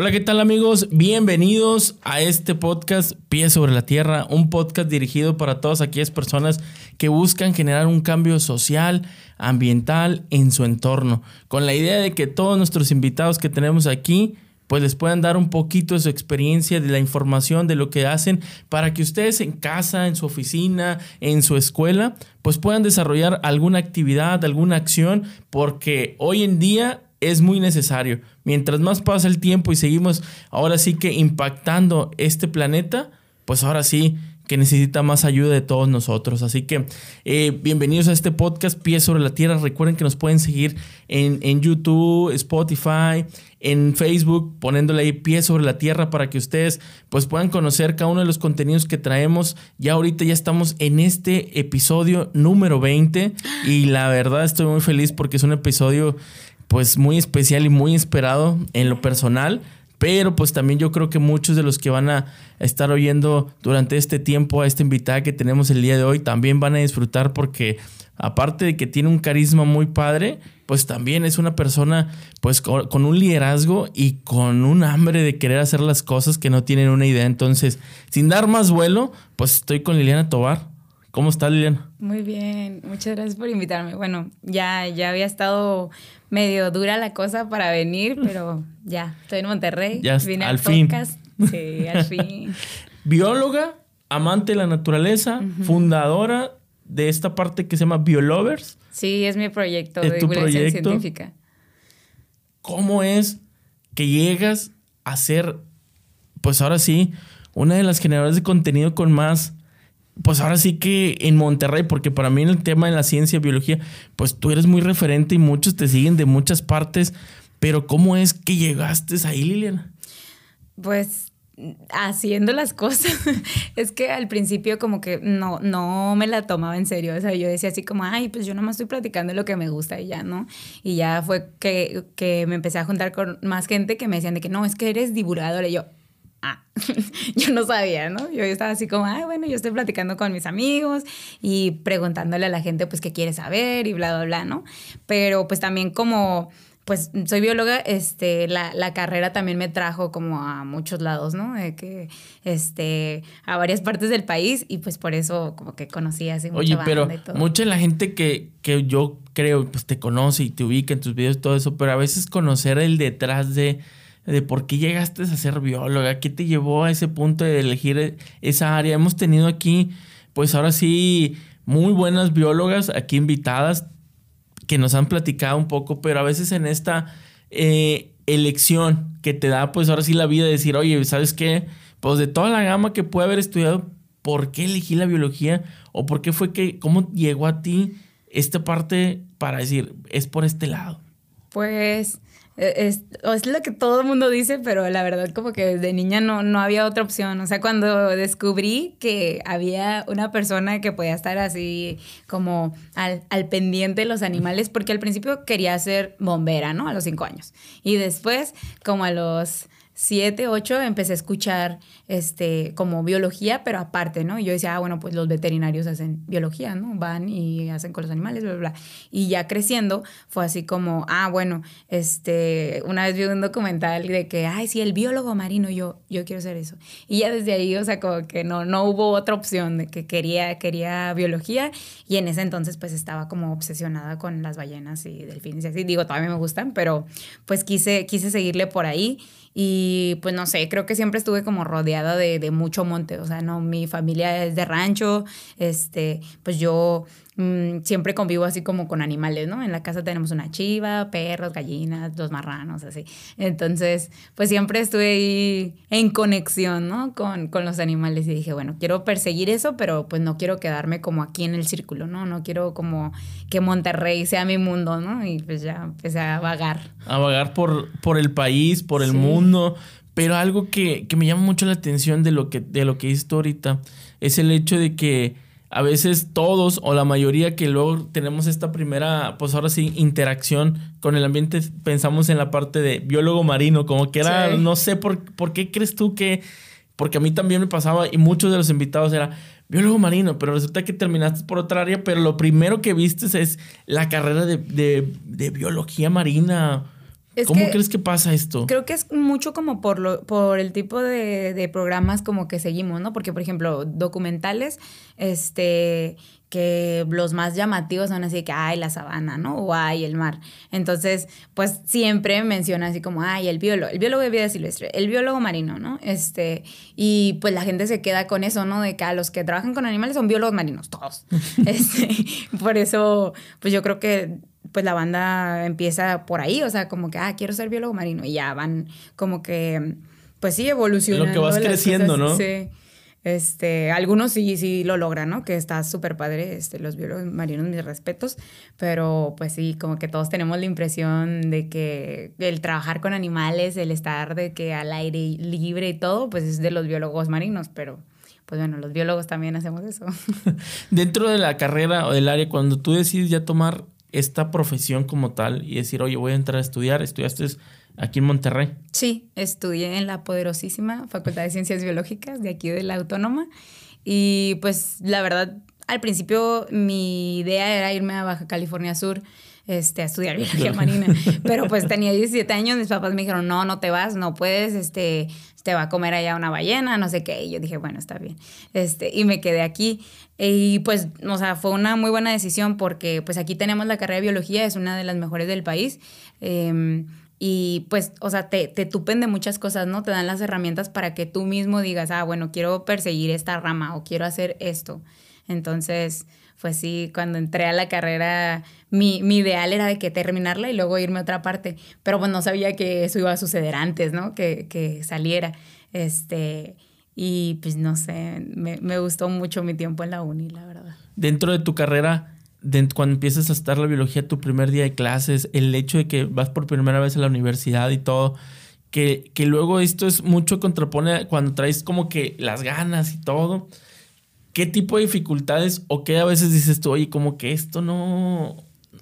Hola, ¿qué tal amigos? Bienvenidos a este podcast Pie sobre la Tierra, un podcast dirigido para todas aquellas personas que buscan generar un cambio social, ambiental en su entorno, con la idea de que todos nuestros invitados que tenemos aquí pues les puedan dar un poquito de su experiencia, de la información, de lo que hacen, para que ustedes en casa, en su oficina, en su escuela, pues puedan desarrollar alguna actividad, alguna acción, porque hoy en día es muy necesario. Mientras más pasa el tiempo y seguimos ahora sí que impactando este planeta, pues ahora sí que necesita más ayuda de todos nosotros. Así que eh, bienvenidos a este podcast Pies sobre la Tierra. Recuerden que nos pueden seguir en, en, YouTube, Spotify, en Facebook, poniéndole ahí Pies sobre la Tierra para que ustedes pues puedan conocer cada uno de los contenidos que traemos. Ya ahorita ya estamos en este episodio número 20 y la verdad estoy muy feliz porque es un episodio pues muy especial y muy esperado en lo personal pero pues también yo creo que muchos de los que van a estar oyendo durante este tiempo a esta invitada que tenemos el día de hoy también van a disfrutar porque aparte de que tiene un carisma muy padre, pues también es una persona pues con, un liderazgo y con un hambre de querer hacer las cosas que no tienen una idea. Entonces, sin dar más vuelo, pues estoy con Liliana Tobar. ¿Cómo está Liliana? Muy bien, muchas gracias por invitarme. Bueno, ya, ya había estado medio dura la cosa para venir, pero ya, estoy en Monterrey. Ya, vine al fin. Sí, al fin. Bióloga, amante de la naturaleza, fundadora de esta parte que se llama Biolovers. Sí, es mi proyecto de divulgación científica. ¿Cómo es que llegas a ser, pues ahora sí, una de las generadoras de contenido con más pues ahora sí que en Monterrey, porque para mí en el tema de la ciencia, biología, pues tú eres muy referente y muchos te siguen de muchas partes, pero ¿cómo es que llegaste ahí, Liliana? Pues haciendo las cosas. es que al principio como que no, no me la tomaba en serio. O sea, yo decía así como, ay, pues yo nomás estoy platicando lo que me gusta y ya, ¿no? Y ya fue que, que me empecé a juntar con más gente que me decían de que no, es que eres divulgadora. Y yo, ah, yo no sabía, ¿no? Yo estaba así como, ah, bueno, yo estoy platicando con mis amigos y preguntándole a la gente, pues, qué quiere saber y bla, bla, bla, ¿no? Pero pues también como pues soy bióloga, este, la, la, carrera también me trajo como a muchos lados, ¿no? De que, este, a varias partes del país y pues por eso como que conocí así mucha Oye, pero mucha la gente que, que yo creo, pues te conoce y te ubica en tus videos y todo eso, pero a veces conocer el detrás de de por qué llegaste a ser bióloga, qué te llevó a ese punto de elegir esa área. Hemos tenido aquí, pues ahora sí, muy buenas biólogas aquí invitadas que nos han platicado un poco, pero a veces en esta eh, elección que te da, pues ahora sí la vida, de decir, oye, ¿sabes qué? Pues de toda la gama que puede haber estudiado, ¿por qué elegí la biología? ¿O por qué fue que, cómo llegó a ti esta parte para decir, es por este lado? Pues es, es, lo que todo el mundo dice, pero la verdad como que desde niña no, no había otra opción. O sea, cuando descubrí que había una persona que podía estar así como al, al pendiente de los animales, porque al principio quería ser bombera, ¿no? A los cinco años. Y después, como a los siete, ocho, empecé a escuchar este, como biología, pero aparte, ¿no? Y yo decía, ah, bueno, pues los veterinarios hacen biología, ¿no? Van y hacen con los animales, bla, bla, bla. Y ya creciendo fue así como, ah, bueno, este, una vez vi un documental de que, ay, sí, el biólogo marino, yo, yo quiero ser eso. Y ya desde ahí, o sea, como que no, no hubo otra opción de que quería, quería biología. Y en ese entonces, pues estaba como obsesionada con las ballenas y delfines y así. Digo, todavía me gustan, pero pues quise, quise seguirle por ahí. Y pues no sé, creo que siempre estuve como rodeada de, de mucho monte. O sea, no, mi familia es de rancho. Este, pues yo Mm, siempre convivo así como con animales, ¿no? En la casa tenemos una chiva, perros, gallinas, dos marranos, así. Entonces, pues siempre estuve ahí en conexión, ¿no? Con, con los animales y dije, bueno, quiero perseguir eso, pero pues no quiero quedarme como aquí en el círculo, ¿no? No quiero como que Monterrey sea mi mundo, ¿no? Y pues ya empecé a vagar. A vagar por, por el país, por el mundo. Pero algo que, que me llama mucho la atención de lo que, de lo que ahorita es el hecho de que a veces todos o la mayoría que luego tenemos esta primera, pues ahora sí, interacción con el ambiente, pensamos en la parte de biólogo marino, como que era, no sé por, por qué crees tú que, porque a mí también me pasaba y muchos de los invitados era biólogo marino, pero resulta que terminaste por otra área, pero lo primero que viste es la carrera de, de, de biología marina. ¿Cómo crees que pasa esto? Creo que es mucho como por, lo, por el tipo de, de programas como que seguimos, ¿no? Porque, por ejemplo, documentales, este, que los más llamativos son así que, ay, la sabana, ¿no? O ay, el mar. Entonces, pues siempre menciona así como, ay, el biólogo, el biólogo de vida silvestre, el biólogo marino, ¿no? Este, y pues la gente se queda con eso, ¿no? De que a los que trabajan con animales son biólogos marinos, todos. este, por eso, pues yo creo que pues la banda empieza por ahí, o sea, como que, ah, quiero ser biólogo marino, y ya van como que, pues sí, evolucionando. Lo que vas creciendo, ¿no? Sí. Este, algunos sí, sí lo logran, ¿no? Que está súper padre, este, los biólogos marinos, mis respetos, pero pues sí, como que todos tenemos la impresión de que el trabajar con animales, el estar de que al aire libre y todo, pues es de los biólogos marinos, pero pues bueno, los biólogos también hacemos eso. Dentro de la carrera o del área, cuando tú decides ya tomar esta profesión como tal y decir, oye, voy a entrar a estudiar, estudiaste aquí en Monterrey. Sí, estudié en la poderosísima Facultad de Ciencias Biológicas de aquí de la Autónoma y pues la verdad, al principio mi idea era irme a Baja California Sur. Este, a estudiar biología marina. Pero pues tenía 17 años, mis papás me dijeron, no, no te vas, no puedes, este, te va a comer allá una ballena, no sé qué. Y yo dije, bueno, está bien. Este, y me quedé aquí. Y pues, o sea, fue una muy buena decisión porque pues aquí tenemos la carrera de biología, es una de las mejores del país. Em, y pues, o sea, te, te tupen de muchas cosas, ¿no? Te dan las herramientas para que tú mismo digas, ah, bueno, quiero perseguir esta rama o quiero hacer esto. Entonces, pues sí, cuando entré a la carrera, mi, mi, ideal era de que terminarla y luego irme a otra parte, pero pues no sabía que eso iba a suceder antes, ¿no? Que, que saliera. Este, y pues no sé, me, me, gustó mucho mi tiempo en la uni, la verdad. Dentro de tu carrera, cuando empiezas a estar la biología, tu primer día de clases, el hecho de que vas por primera vez a la universidad y todo, que, que luego esto es mucho contrapone cuando traes como que las ganas y todo ¿qué tipo de dificultades o qué a veces dices tú, oye, como que esto no,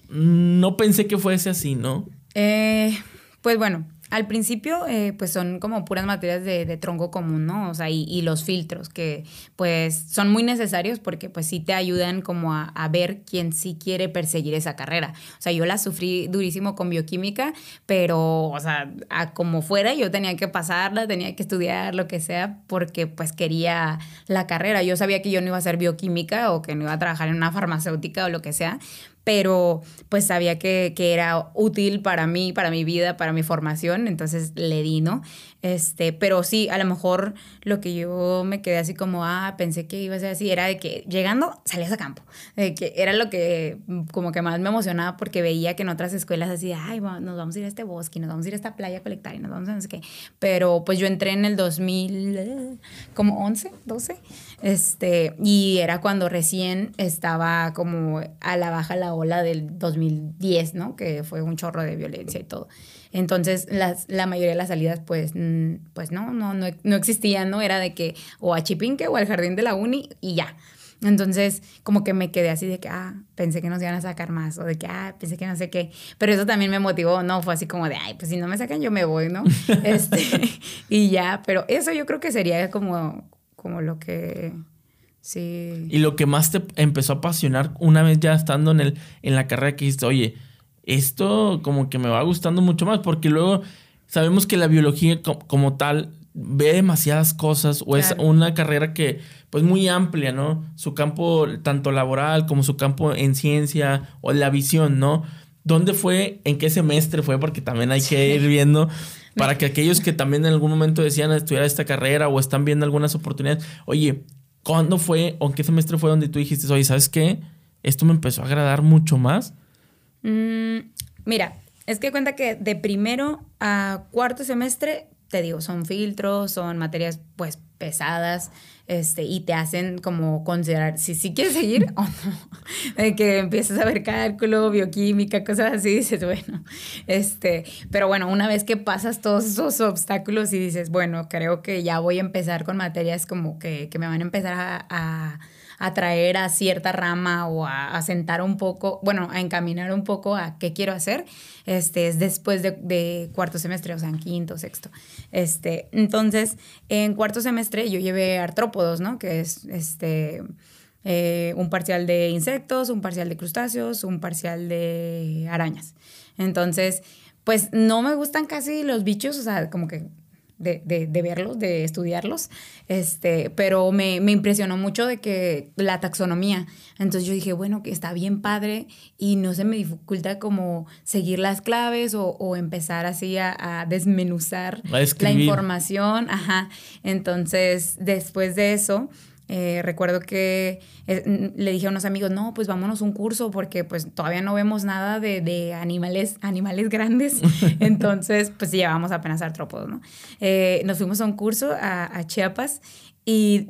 no pensé que fuese así, ¿no? Eh, pues bueno, al principio, eh, pues son como puras materias de, tronco común, ¿no? O sea, y, los filtros, que pues son muy necesarios porque pues sí te ayudan como a, ver quién sí quiere perseguir esa carrera. O sea, yo la sufrí durísimo con bioquímica, pero, o sea, como fuera, yo tenía que pasarla, tenía que estudiar lo que sea, porque pues quería la carrera. Yo sabía que yo no iba a hacer bioquímica o que no iba a trabajar en una farmacéutica o lo que sea, pero pues sabía que, que, era útil para mí, para mi vida, para mi formación, entonces le di, ¿no? Este, pero sí, a lo mejor lo que yo me quedé así como, ah, pensé que iba a ser así, era de que llegando salías a campo, de que era lo que como que más me emocionaba porque veía que en otras escuelas así, ay, nos vamos a ir a este bosque, nos vamos a ir a esta playa a colectar y nos vamos a no sé qué, pero pues yo entré en el 2000, como 11, 12, este, y era cuando recién estaba como a la baja la ola del 2010, ¿no? Que fue un chorro de violencia y todo. Entonces, las, la mayoría de las salidas, pues, pues no, no, no, no existían, ¿no? Era de que o a Chipinque o al jardín de la uni y ya. Entonces, como que me quedé así de que, ah, pensé que nos iban a sacar más, o de que, ah, pensé que no sé qué. Pero eso también me motivó, ¿no? Fue así como de, ay, pues si no me sacan, yo me voy, ¿no? este, y ya, pero eso yo creo que sería como, como lo que. Sí. Y lo que más te empezó a apasionar una vez ya estando en, el, en la carrera que dijiste, oye, esto como que me va gustando mucho más, porque luego sabemos que la biología como, tal ve demasiadas cosas o es una carrera que pues muy amplia, ¿no? Su campo tanto laboral como su campo en ciencia o la visión, ¿no? ¿Dónde fue? ¿En qué semestre fue? Porque también hay que ir viendo para que aquellos que también en algún momento decían estudiar esta carrera o están viendo algunas oportunidades, oye, ¿cuándo fue o en qué semestre fue donde tú dijiste, oye, ¿sabes qué? Esto me empezó a agradar mucho más Mm, mira, es que cuenta que de primero a cuarto semestre, te digo, son filtros, son materias pues pesadas, este, y te hacen como considerar si sí quieres seguir o no. De que empiezas a ver cálculo, bioquímica, cosas así, dices, bueno, este, pero bueno, una vez que pasas todos esos obstáculos y dices, bueno, creo que ya voy a empezar con materias como que, que me van a empezar a atraer a cierta rama o a, sentar un poco, bueno, a encaminar un poco a qué quiero hacer, este, es después de, cuarto semestre, o sea, en quinto, sexto. Este, entonces, en cuarto semestre yo llevé artrópodos, ¿no? Que es este, eh, un parcial de insectos, un parcial de crustáceos, un parcial de arañas. Entonces, pues no me gustan casi los bichos, o sea, como que de, de, de, verlos, de estudiarlos, este, pero me, me, impresionó mucho de que la taxonomía. Entonces yo dije, bueno, que está bien padre y no se me dificulta como seguir las claves o, o empezar así a, a desmenuzar la información. Ajá. Entonces, después de eso, eh, recuerdo que eh, le dije a unos amigos, no, pues vámonos un curso porque pues todavía no vemos nada de, de animales, animales grandes. Entonces, pues llevamos apenas artrópodos, ¿no? Eh, nos fuimos a un curso a, a Chiapas y,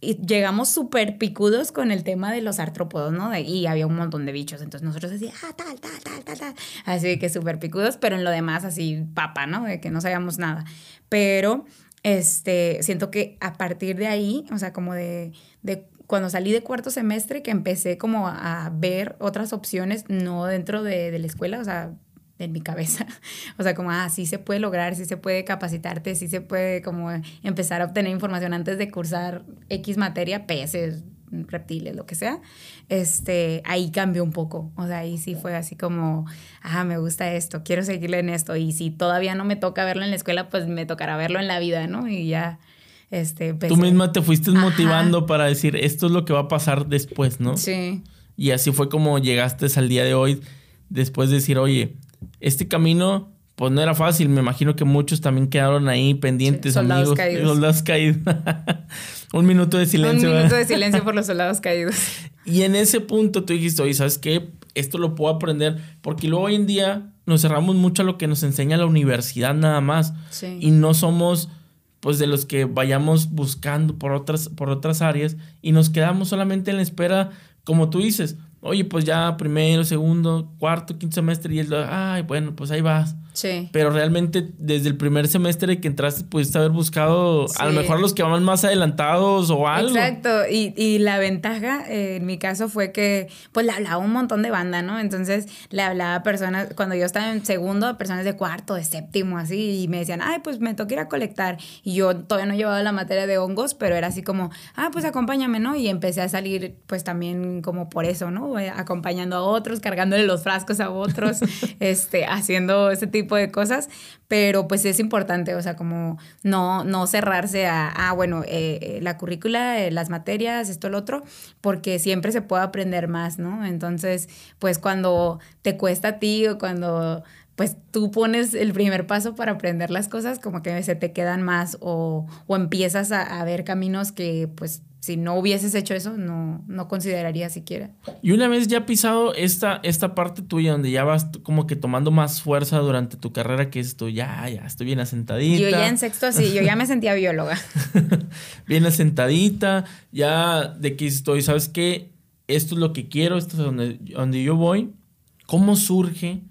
y, llegamos súper picudos con el tema de los artrópodos, ¿no? y había un montón de bichos. Entonces nosotros decíamos, ah, tal, tal, tal, tal, tal. Así que súper picudos, pero en lo demás así, papa, ¿no? De que no sabíamos nada. Pero este, siento que a partir de ahí, o sea, como de, de cuando salí de cuarto semestre, que empecé como a ver otras opciones, no dentro de, de la escuela, o sea, en mi cabeza. O sea, como, ah, sí se puede lograr, sí se puede capacitarte, sí se puede como empezar a obtener información antes de cursar X materia, peces, reptiles, lo que sea, este, ahí cambió un poco. O sea, ahí sí fue así como, ah, me gusta esto, quiero seguirle en esto. Y si todavía no me toca verlo en la escuela, pues me tocará verlo en la vida, ¿no? Y ya, este... Tú misma te fuiste motivando para decir, esto es lo que va a pasar después, ¿no? Sí. Y así fue como llegaste al día de hoy, después de decir, oye, este camino pues no era fácil. Me imagino que muchos también quedaron ahí pendientes, sí, soldados amigos. Caídos. Soldados caídos. Un minuto de silencio. Un minuto de silencio por los soldados caídos. Y en ese punto tú dijiste, oye, ¿sabes qué? Esto lo puedo aprender. Porque luego hoy en día nos cerramos mucho a lo que nos enseña la universidad nada más. Sí. Y no somos pues de los que vayamos buscando por otras, por otras áreas y nos quedamos solamente en la espera, como tú dices, oye, pues ya primero, segundo, cuarto, quinto semestre y él, ay, bueno, pues ahí vas. Sí. Pero realmente desde el primer semestre que entraste pudiste haber buscado sí. a lo mejor los que van más adelantados o algo. Exacto. Y, y la ventaja eh, en mi caso fue que pues le hablaba un montón de banda, ¿no? Entonces le hablaba a personas, cuando yo estaba en segundo, a personas de cuarto, de séptimo, así, y me decían, ay, pues me toca ir a colectar. Y yo todavía no llevaba la materia de hongos, pero era así como, ah, pues acompáñame, ¿no? Y empecé a salir pues también como por eso, ¿no? Acompañando a otros, cargándole los frascos a otros, este, haciendo ese tipo de cosas, pero pues es importante, o sea, como no, no cerrarse a, ah, bueno, eh, la currícula, eh, las materias, esto, lo otro, porque siempre se puede aprender más, ¿no? Entonces, pues cuando te cuesta a ti o cuando pues tú pones el primer paso para aprender las cosas, como que se te quedan más o, o empiezas a, a, ver caminos que pues si no hubieses hecho eso, no, no consideraría siquiera. Y una vez ya pisado esta, esta parte tuya, donde ya vas como que tomando más fuerza durante tu carrera, que es tú, ya, ya, estoy bien asentadita. Yo ya en sexto, sí, yo ya me sentía bióloga. bien asentadita, ya de que estoy, ¿sabes qué? Esto es lo que quiero, esto es donde, donde yo voy. ¿Cómo surge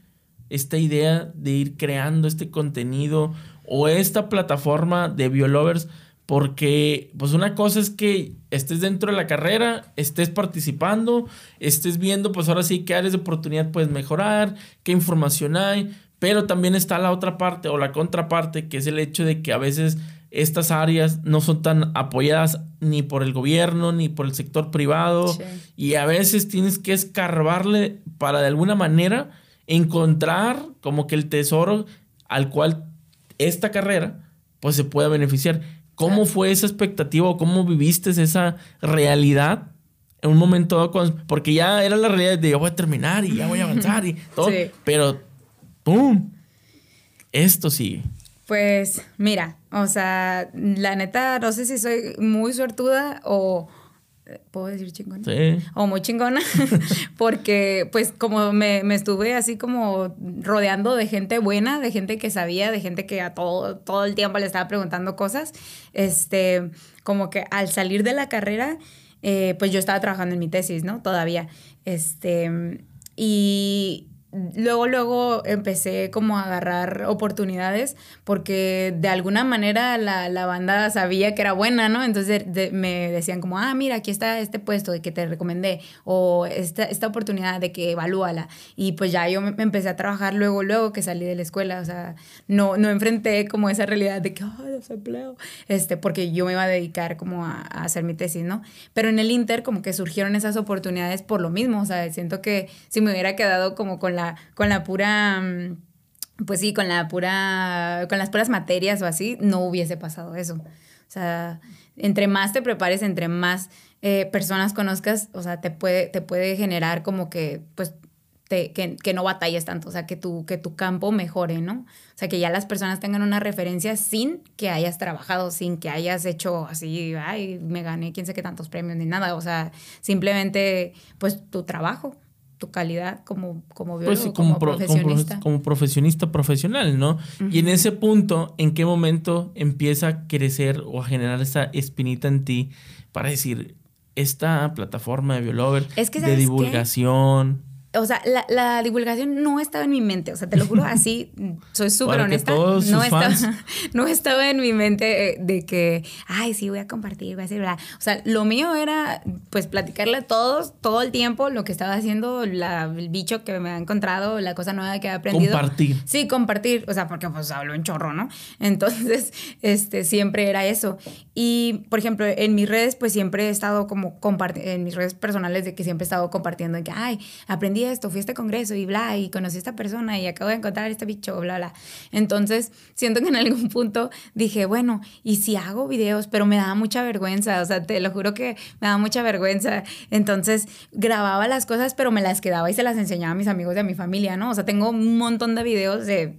esta idea de ir creando este contenido o esta plataforma de Biolovers? Porque, pues una cosa es que estés dentro de la carrera, estés participando, estés viendo, pues ahora sí, qué áreas de oportunidad puedes mejorar, qué información hay, pero también está la otra parte o la contraparte, que es el hecho de que a veces estas áreas no son tan apoyadas ni por el gobierno ni por el sector privado Sí. y a veces tienes que escarbarle para de alguna manera encontrar como que el tesoro al cual esta carrera pues se pueda beneficiar. ¿Cómo fue esa expectativa o cómo viviste esa realidad en un momento dado? Cuando, porque ya era la realidad de yo voy a terminar y ya voy a avanzar y todo. Sí. Pero, ¡pum! Esto sigue. Pues mira, o sea, la neta, no sé si soy muy suertuda o... ¿Puedo decir chingona? Sí. O muy chingona, porque pues como me, me, estuve así como rodeando de gente buena, de gente que sabía, de gente que a todo, todo el tiempo le estaba preguntando cosas, este, como que al salir de la carrera, eh, pues yo estaba trabajando en mi tesis, ¿no? Todavía. Este, y luego, luego empecé como a agarrar oportunidades porque de alguna manera la, la banda sabía que era buena, ¿no? Entonces me decían como, ah, mira, aquí está este puesto de que te recomendé o esta, esta oportunidad de que evalúala. Y pues ya yo me empecé a trabajar luego, luego que salí de la escuela, o sea, no, no enfrenté como esa realidad de que, ay, desempleo, este, porque yo me iba a dedicar como a, a hacer mi tesis, ¿no? Pero en el Inter como que surgieron esas oportunidades por lo mismo, o sea, siento que si me hubiera quedado como con la, con la pura pues sí, con la pura, con las puras materias o así, no hubiese pasado eso. O sea, entre más te prepares, entre más eh, personas conozcas, o sea, te puede, te puede generar como que, pues, que, no batalles tanto, o sea, que tu, que tu campo mejore, ¿no? O sea, que ya las personas tengan una referencia sin que hayas trabajado, sin que hayas hecho así, ay, me gané quién sé qué tantos premios ni nada, o sea, simplemente, pues, tu trabajo tu calidad como, como pues biólogo, como, como, profesionista. Como, profesionista profesional, ¿no? Y en ese punto, ¿en qué momento empieza a crecer o a generar esa espinita en ti para decir, esta plataforma de Biolover, de divulgación, o sea, la, la, divulgación no estaba en mi mente, o sea, te lo juro así, soy súper honesta. no, estaba, no estaba en mi mente eh, de que, ay, sí, voy a compartir, voy a hacer, bla. O sea, lo mío era, pues, platicarle a todos todo el tiempo lo que estaba haciendo, la, el bicho que me ha encontrado, la cosa nueva que he aprendido. Compartir. Sí, compartir, o sea, porque pues hablo en chorro, ¿no? Entonces, este, siempre era eso. Y, por ejemplo, en mis redes, pues, siempre he estado como compartiendo, en mis redes personales de que siempre he estado compartiendo de que, ay, aprendí esto, fui a este congreso y bla, y conocí a esta persona y acabo de encontrar a este bicho, bla, bla. Entonces, siento que en algún punto dije, bueno, ¿y si hago videos? Pero me daba mucha vergüenza, o sea, te lo juro que me daba mucha vergüenza. Entonces, grababa las cosas, pero me las quedaba y se las enseñaba a mis amigos y a mi familia, ¿no? O sea, tengo un montón de videos de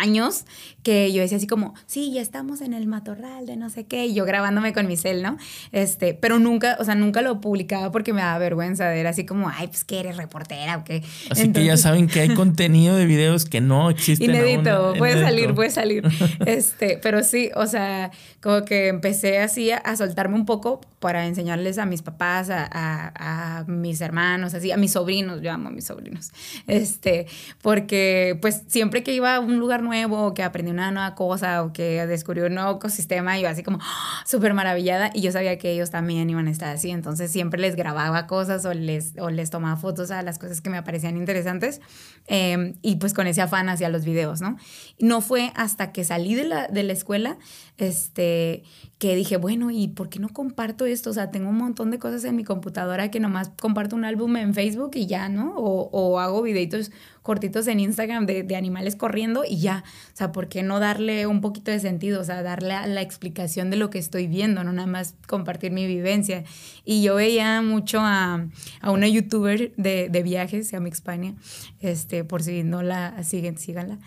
años que yo decía así como, sí, ya estamos en el matorral de no sé qué, y yo grabándome con mi cel, ¿no? Este, pero nunca, o sea, nunca lo publicaba porque me daba vergüenza, era así como, ay, pues que eres reportera o qué. Así que ya saben que hay contenido de videos que no existen. Inédito, puede salir, puede salir. Este, pero sí, o sea, como que empecé así a, soltarme un poco para enseñarles a mis papás, a, a, a, mis hermanos, así, a mis sobrinos, yo amo a mis sobrinos, este, porque pues siempre que iba a un lugar nuevo o que aprendí una nueva cosa o que descubrió un nuevo ecosistema, yo así como ¡ah! súper maravillada y yo sabía que ellos también iban a estar así, entonces siempre les grababa cosas o les, o les tomaba fotos a las cosas que me parecían interesantes em, y pues con ese afán hacia los videos, ¿no? No fue hasta que salí de la, de la escuela este, que dije, bueno, ¿y por qué no comparto esto? O sea, tengo un montón de cosas en mi computadora que nomás comparto un álbum en Facebook y ya, ¿no? O, o hago videitos cortitos en Instagram de, de, animales corriendo y ya. O sea, ¿por qué no darle un poquito de sentido? O sea, darle la explicación de lo que estoy viendo, no nada más compartir mi vivencia. Y yo veía mucho a, a una youtuber de, de viajes, se llama Expania, este, por si no la siguen, síganla.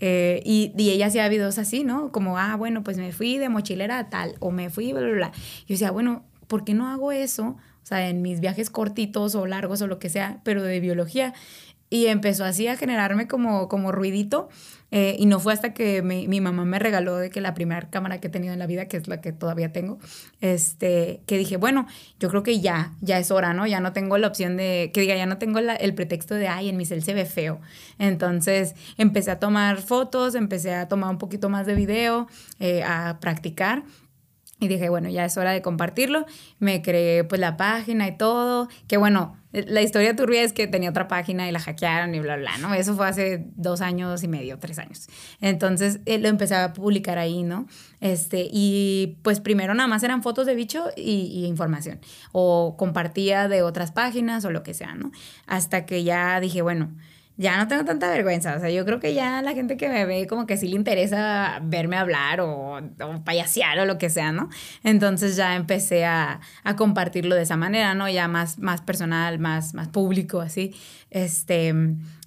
Eh, y, y, ella hacía videos así, ¿no? Como, ah, bueno, pues me fui de mochilera tal, o me fui, bla, bla, bla. Yo decía, bueno, ¿por qué no hago eso? O sea, en mis viajes cortitos o largos o lo que sea, pero de biología. Y empezó así a generarme como, como ruidito. Eh, y no fue hasta que mi, mi, mamá me regaló de que la primera cámara que he tenido en la vida, que es la que todavía tengo, este, que dije, bueno, yo creo que ya, ya es hora, ¿no? Ya no tengo la opción de, que diga, ya no tengo la, el pretexto de, ay, en mi cel se ve feo. Entonces empecé a tomar fotos, empecé a tomar un poquito más de video, eh, a practicar. Y dije, bueno, ya es hora de compartirlo. Me creé pues la página y todo. Que bueno, la historia turbia es que tenía otra página y la hackearon y bla, bla, ¿no? Eso fue hace dos años y medio, tres años. Entonces eh, lo empecé a publicar ahí, ¿no? Este, y pues primero nada más eran fotos de bicho y, y información. O compartía de otras páginas o lo que sea, ¿no? Hasta que ya dije, bueno, ya no tengo tanta vergüenza. O sea, yo creo que ya la gente que me ve como que sí le interesa verme hablar o, o payasear o lo que sea, ¿no? Entonces ya empecé a, a, compartirlo de esa manera, ¿no? Ya más, más personal, más, más público, así. Este,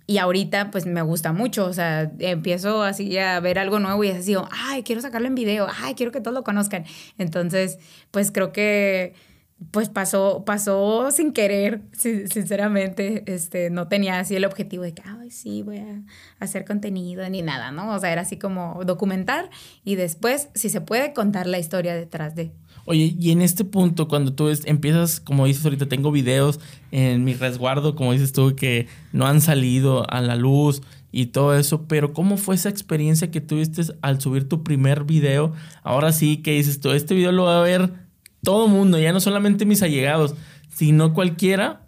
y ahorita pues me gusta mucho, o sea, empiezo así a ver algo nuevo y es así, ay, quiero sacarlo en video, ay, quiero que todos lo conozcan. Entonces, pues creo que pues pasó, pasó sin querer, sinceramente, este, no tenía así el objetivo de que, ay, sí, voy a hacer contenido ni nada, ¿no? O sea, era así como documentar y después, si se puede, contar la historia detrás de. Oye, y en este punto, cuando tú empiezas, como dices ahorita, tengo videos en mi resguardo, como dices tú, que no han salido a la luz y todo eso, pero ¿cómo fue esa experiencia que tuviste al subir tu primer video? Ahora sí, que dices tú, este video lo va a ver todo mundo, ya no solamente mis allegados, sino cualquiera.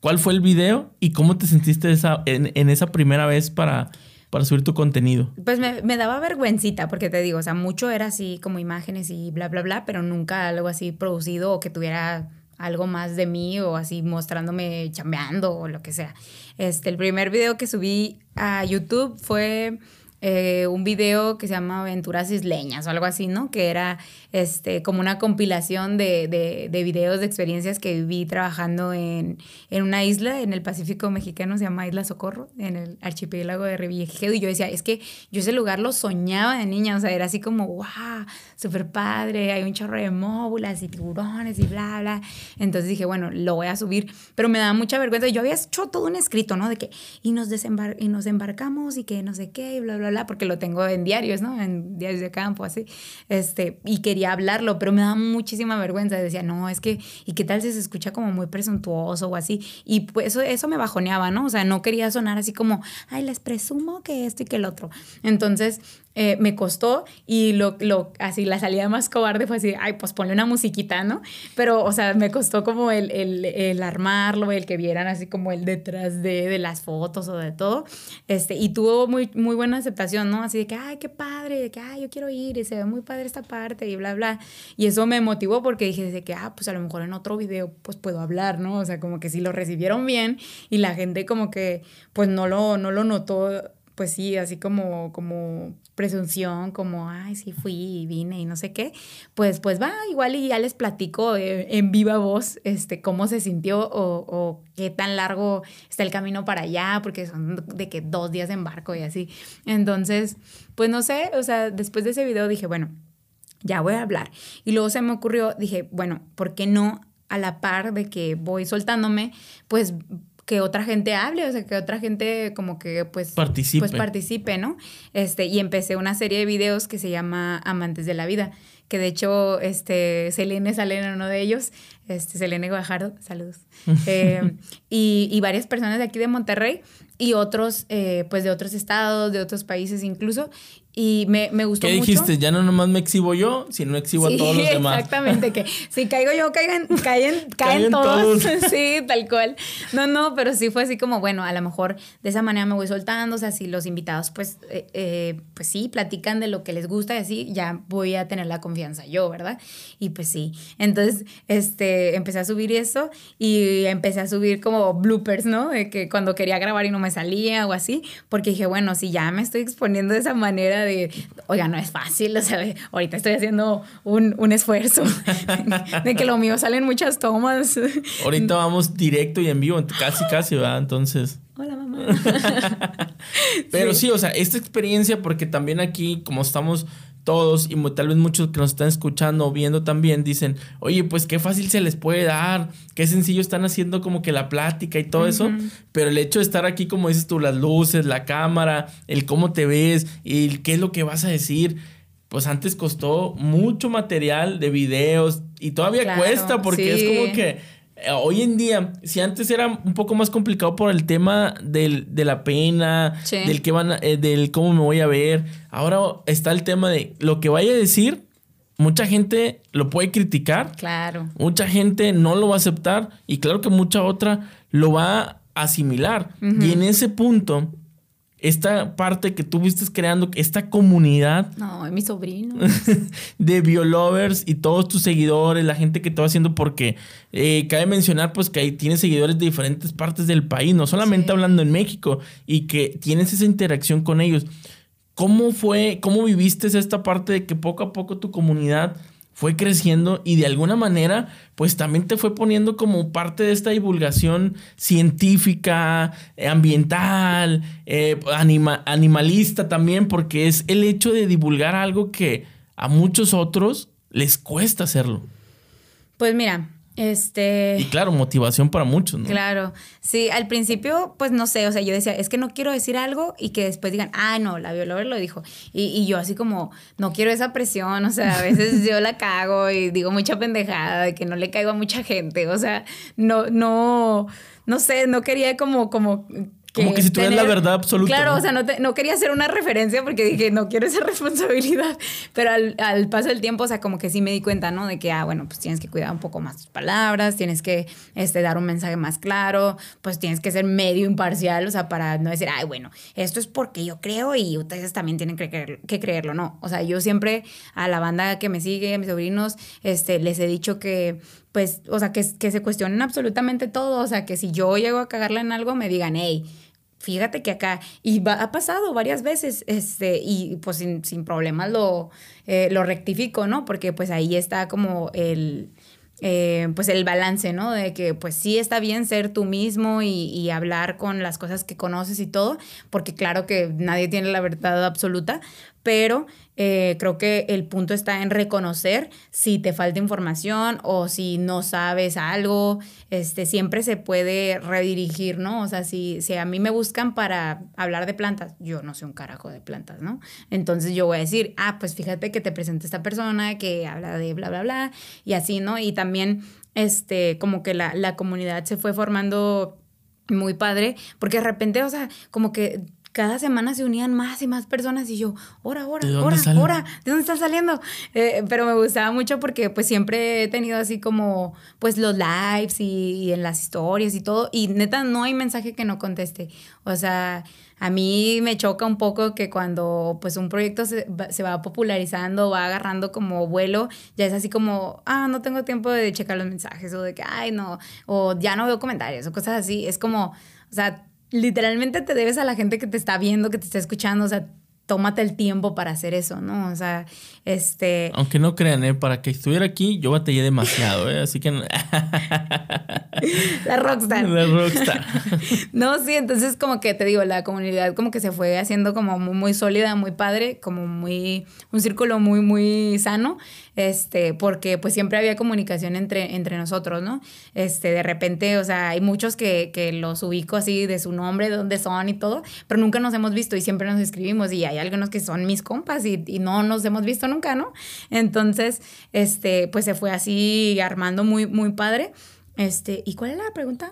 ¿Cuál fue el video y cómo te sentiste esa, en, esa primera vez para, para subir tu contenido? Pues me, me, daba vergüencita, porque te digo, o sea, mucho era así como imágenes y bla, bla, bla, pero nunca algo así producido o que tuviera algo más de mí o así mostrándome chambeando o lo que sea. Este, el primer video que subí a YouTube fue eh, un video que se llama Aventuras Isleñas o algo así, ¿no? Que era este, como una compilación de, de, de videos de experiencias que viví trabajando en, en, una isla en el Pacífico mexicano, se llama Isla Socorro, en el archipiélago de Revillagigedo. Y yo decía, es que yo ese lugar lo soñaba de niña, o sea, era así como, wow, súper padre, hay un chorro de móbulas y tiburones y bla, bla. Entonces dije, bueno, lo voy a subir, pero me daba mucha vergüenza. Yo había hecho todo un escrito, ¿no? De que, y nos, desembar y nos embarcamos y que no sé qué, y bla, bla, bla, porque lo tengo en diarios, ¿no? En diarios de campo, así. Este, y quería hablarlo, pero me daba muchísima vergüenza. Decía, no, es que, ¿y qué tal si se escucha como muy presuntuoso o así? Y pues eso, eso me bajoneaba, ¿no? O sea, no quería sonar así como, ay, les presumo que esto y que el otro. Entonces, eh, me costó y lo, lo, así la salida más cobarde fue así, ay, pues ponle una musiquita, ¿no? Pero, o sea, me costó como el, el, el armarlo, el que vieran así como el detrás de, de, las fotos o de todo. Este, y tuvo muy, muy buena aceptación, ¿no? Así de que, ay, qué padre, de que, ay, yo quiero ir y se ve muy padre esta parte y bla, bla. Y eso me motivó porque dije de que, ah, pues a lo mejor en otro video pues puedo hablar, ¿no? O sea, como que si lo recibieron bien y la gente como que pues no lo, no lo notó pues sí, así como, como presunción, como, ay, sí fui y vine y no sé qué, pues, pues va, igual y ya les platico eh, en viva voz este, cómo se sintió o, qué tan largo está el camino para allá, porque son de que dos días en barco y así. Entonces, pues no sé, o sea, después de ese video dije, bueno, ya voy a hablar. Y luego se me ocurrió, dije, bueno, ¿por qué no a la par de que voy soltándome, pues que otra gente hable, o sea, que otra gente como que pues participe, pues, participe ¿no? Este, y empecé una serie de videos que se llama Amantes de la Vida, que de hecho, este, Selene sale en uno de ellos, este, Selene Guajardo, saludos, eh, y, y, varias personas de aquí de Monterrey y otros, eh, pues de otros estados, de otros países incluso, y me, me gustó ¿Qué dijiste? Ya no nomás me exhibo yo, sino exhibo a todos los demás. Exactamente, que si caigo yo, caigan, caen, caen, todos. sí, tal cual. No, no, pero sí fue así como, bueno, a lo mejor de esa manera me voy soltando, o sea, si los invitados, pues, eh, eh, pues sí, platican de lo que les gusta y así, ya voy a tener la confianza yo, ¿verdad? Y pues sí. Entonces, este, empecé a subir eso y empecé a subir como bloopers, ¿no? De que cuando quería grabar y no me salía o así, porque dije, bueno, si ya me estoy exponiendo de esa manera de, oiga, no es fácil, o sea, ahorita estoy haciendo un, un esfuerzo de que lo mío salen muchas tomas. Ahorita vamos directo y en vivo, casi, casi, ¿verdad? Entonces... Hola, mamá. Pero sí. sí, o sea, esta experiencia, porque también aquí, como estamos todos y tal vez muchos que nos están escuchando o viendo también dicen, oye, pues qué fácil se les puede dar, qué sencillo están haciendo como que la plática y todo eso, pero el hecho de estar aquí, como dices tú, las luces, la cámara, el cómo te ves y qué es lo que vas a decir, pues antes costó mucho material de videos y todavía cuesta porque es como que hoy en día, si antes era un poco más complicado por el tema del, de la pena, del que van eh, del cómo me voy a ver, ahora está el tema de lo que vaya a decir, mucha gente lo puede criticar. Claro. Mucha gente no lo va a aceptar y claro que mucha otra lo va a asimilar. Y en ese punto esta parte que tú viste creando, esta comunidad. No, mi sobrino. de biolovers y todos tus seguidores, la gente que te va haciendo, porque eh, cabe mencionar pues que ahí tienes seguidores de diferentes partes del país, no solamente hablando en México, y que tienes esa interacción con ellos. ¿Cómo fue, cómo viviste esta parte de que poco a poco tu comunidad fue creciendo y de alguna manera, pues también te fue poniendo como parte de esta divulgación científica, eh, ambiental, eh, animalista también, porque es el hecho de divulgar algo que a muchos otros les cuesta hacerlo. Pues mira, este. Y claro, motivación para muchos, ¿no? Claro. Sí, al principio, pues no sé, o sea, yo decía, es que no quiero decir algo y que después digan, ah, no, la bióloga lo dijo. Y, y, yo así como, no quiero esa presión, o sea, a veces yo la cago y digo mucha pendejada de que no le caigo a mucha gente, o sea, no, no, no sé, no quería como, como como que si tuvieras la verdad absoluta. Claro, o sea, no, no, quería hacer una referencia porque dije, no quiero esa responsabilidad. Pero al, al, paso del tiempo, o sea, como que sí me di cuenta, ¿no? De que, ah, bueno, pues tienes que cuidar un poco más tus palabras, tienes que este, dar un mensaje más claro, pues tienes que ser medio imparcial, o sea, para no decir, ay, bueno, esto es porque yo creo y ustedes también tienen que, creer, que creerlo, ¿no? O sea, yo siempre a la banda que me sigue, a mis sobrinos, este, les he dicho que pues, o sea, que, que se cuestionen absolutamente todo, o sea, que si yo llego a cagarla en algo, me digan, hey, fíjate que acá, y ha pasado varias veces, este, y pues sin, sin problemas lo, eh, lo rectifico, ¿no? Porque pues ahí está como el, eh, pues el balance, ¿no? De que pues sí está bien ser tú mismo y, hablar con las cosas que conoces y todo, porque claro que nadie tiene la verdad absoluta, pero eh, creo que el punto está en reconocer si te falta información o si no sabes algo, este, siempre se puede redirigir, ¿no? O sea, si, si a mí me buscan para hablar de plantas, yo no sé un carajo de plantas, ¿no? Entonces yo voy a decir, ah, pues fíjate que te presenta esta persona que habla de bla, bla, bla, y así, ¿no? Y también, este, como que la, la comunidad se fue formando muy padre, porque de repente, o sea, como que cada semana se unían más y más personas y yo, hora, hora, hora, hora, ¿de dónde están saliendo? Eh, pero me gustaba mucho porque pues siempre he tenido así como pues los lives y, en las historias y todo y neta no hay mensaje que no conteste. O sea, a mí me choca un poco que cuando pues un proyecto se, se va popularizando, va agarrando como vuelo, ya es así como, ah, no tengo tiempo de checar los mensajes o de que, ay, no, o ya no veo comentarios o cosas así. Es como, o sea, literalmente te debes a la gente que te está viendo, que te está escuchando, o sea, tómate el tiempo para hacer eso, ¿no? O sea, este... Aunque no crean, ¿eh? Para que estuviera aquí, yo batallé demasiado, ¿eh? Así que... la rockstar. La rockstar. no, sí, entonces como que te digo, la comunidad como que se fue haciendo como muy, muy sólida, muy padre, como muy... un círculo muy, muy sano este, porque pues siempre había comunicación entre, entre nosotros, ¿no? Este, de repente, o sea, hay muchos que, que los ubico así de su nombre, de dónde son y todo, pero nunca nos hemos visto y siempre nos escribimos y hay algunos que son mis compas y, y no nos hemos visto nunca, ¿no? Entonces, este, pues se fue así armando muy, muy padre. Este, ¿y cuál es la pregunta?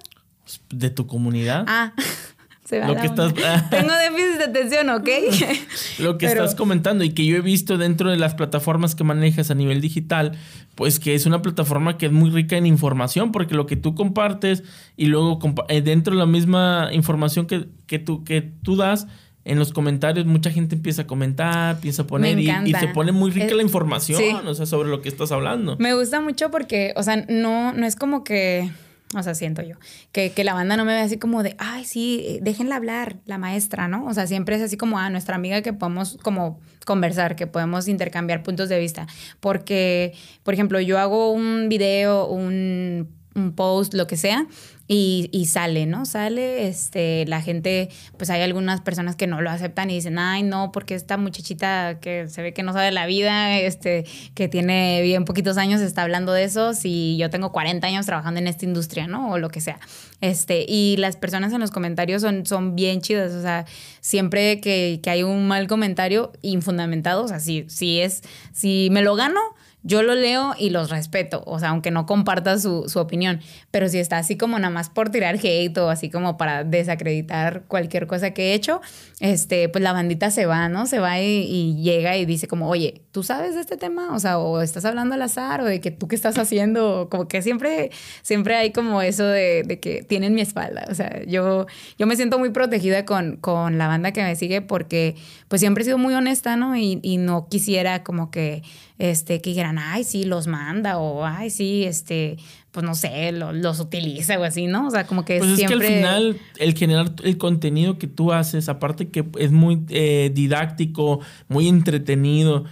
De tu comunidad. Ah. lo que estás, Tengo déficit de atención, ¿ok? lo que estás comentando y que yo he visto dentro de las plataformas que manejas a nivel digital, pues que es una plataforma que es muy rica en información, porque lo que tú compartes y luego eh, dentro de la misma información que, que, tú, que tú das, en los comentarios mucha gente empieza a comentar, empieza a poner y, y, se pone muy rica la información, o sea, sobre lo que estás hablando. Me gusta mucho porque, o sea, no, no es como que o sea, siento yo. Que, que, la banda no me ve así como de, ay, sí, déjenla hablar, la maestra, ¿no? O sea, siempre es así como ah, nuestra amiga que podemos como conversar, que podemos intercambiar puntos de vista. Porque, por ejemplo, yo hago un video, un, un post, lo que sea, y, y, sale, ¿no? Sale, este, la gente, pues hay algunas personas que no lo aceptan y dicen, ay, no, porque esta muchachita que se ve que no sabe la vida, este, que tiene bien poquitos años, está hablando de eso, si yo tengo 40 años trabajando en esta industria, ¿no? O lo que sea. Este, y las personas en los comentarios son, son bien chidas, o sea, siempre que, que hay un mal comentario infundamentado, o sea, si, si es, si me lo gano, yo lo leo y los respeto, o sea, aunque no comparta su, su, opinión, pero si está así como nada más por tirar hate o así como para desacreditar cualquier cosa que he hecho, este, pues la bandita se va, ¿no? Se va y, llega y dice como, oye, ¿tú sabes de este tema? O sea, o estás hablando al azar o de que tú qué estás haciendo, como que siempre, siempre hay como eso de, de que tienen mi espalda, o sea, yo, yo me siento muy protegida con, con la banda que me sigue porque pues siempre he sido muy honesta, ¿no? Y, y no quisiera como que este, que dijeran, ay, sí, los manda, o ay, sí, este, pues no sé, los utiliza o así, ¿no? O sea, como que pues siempre... es que al final, el generar el contenido que tú haces, aparte que es muy eh, didáctico, muy entretenido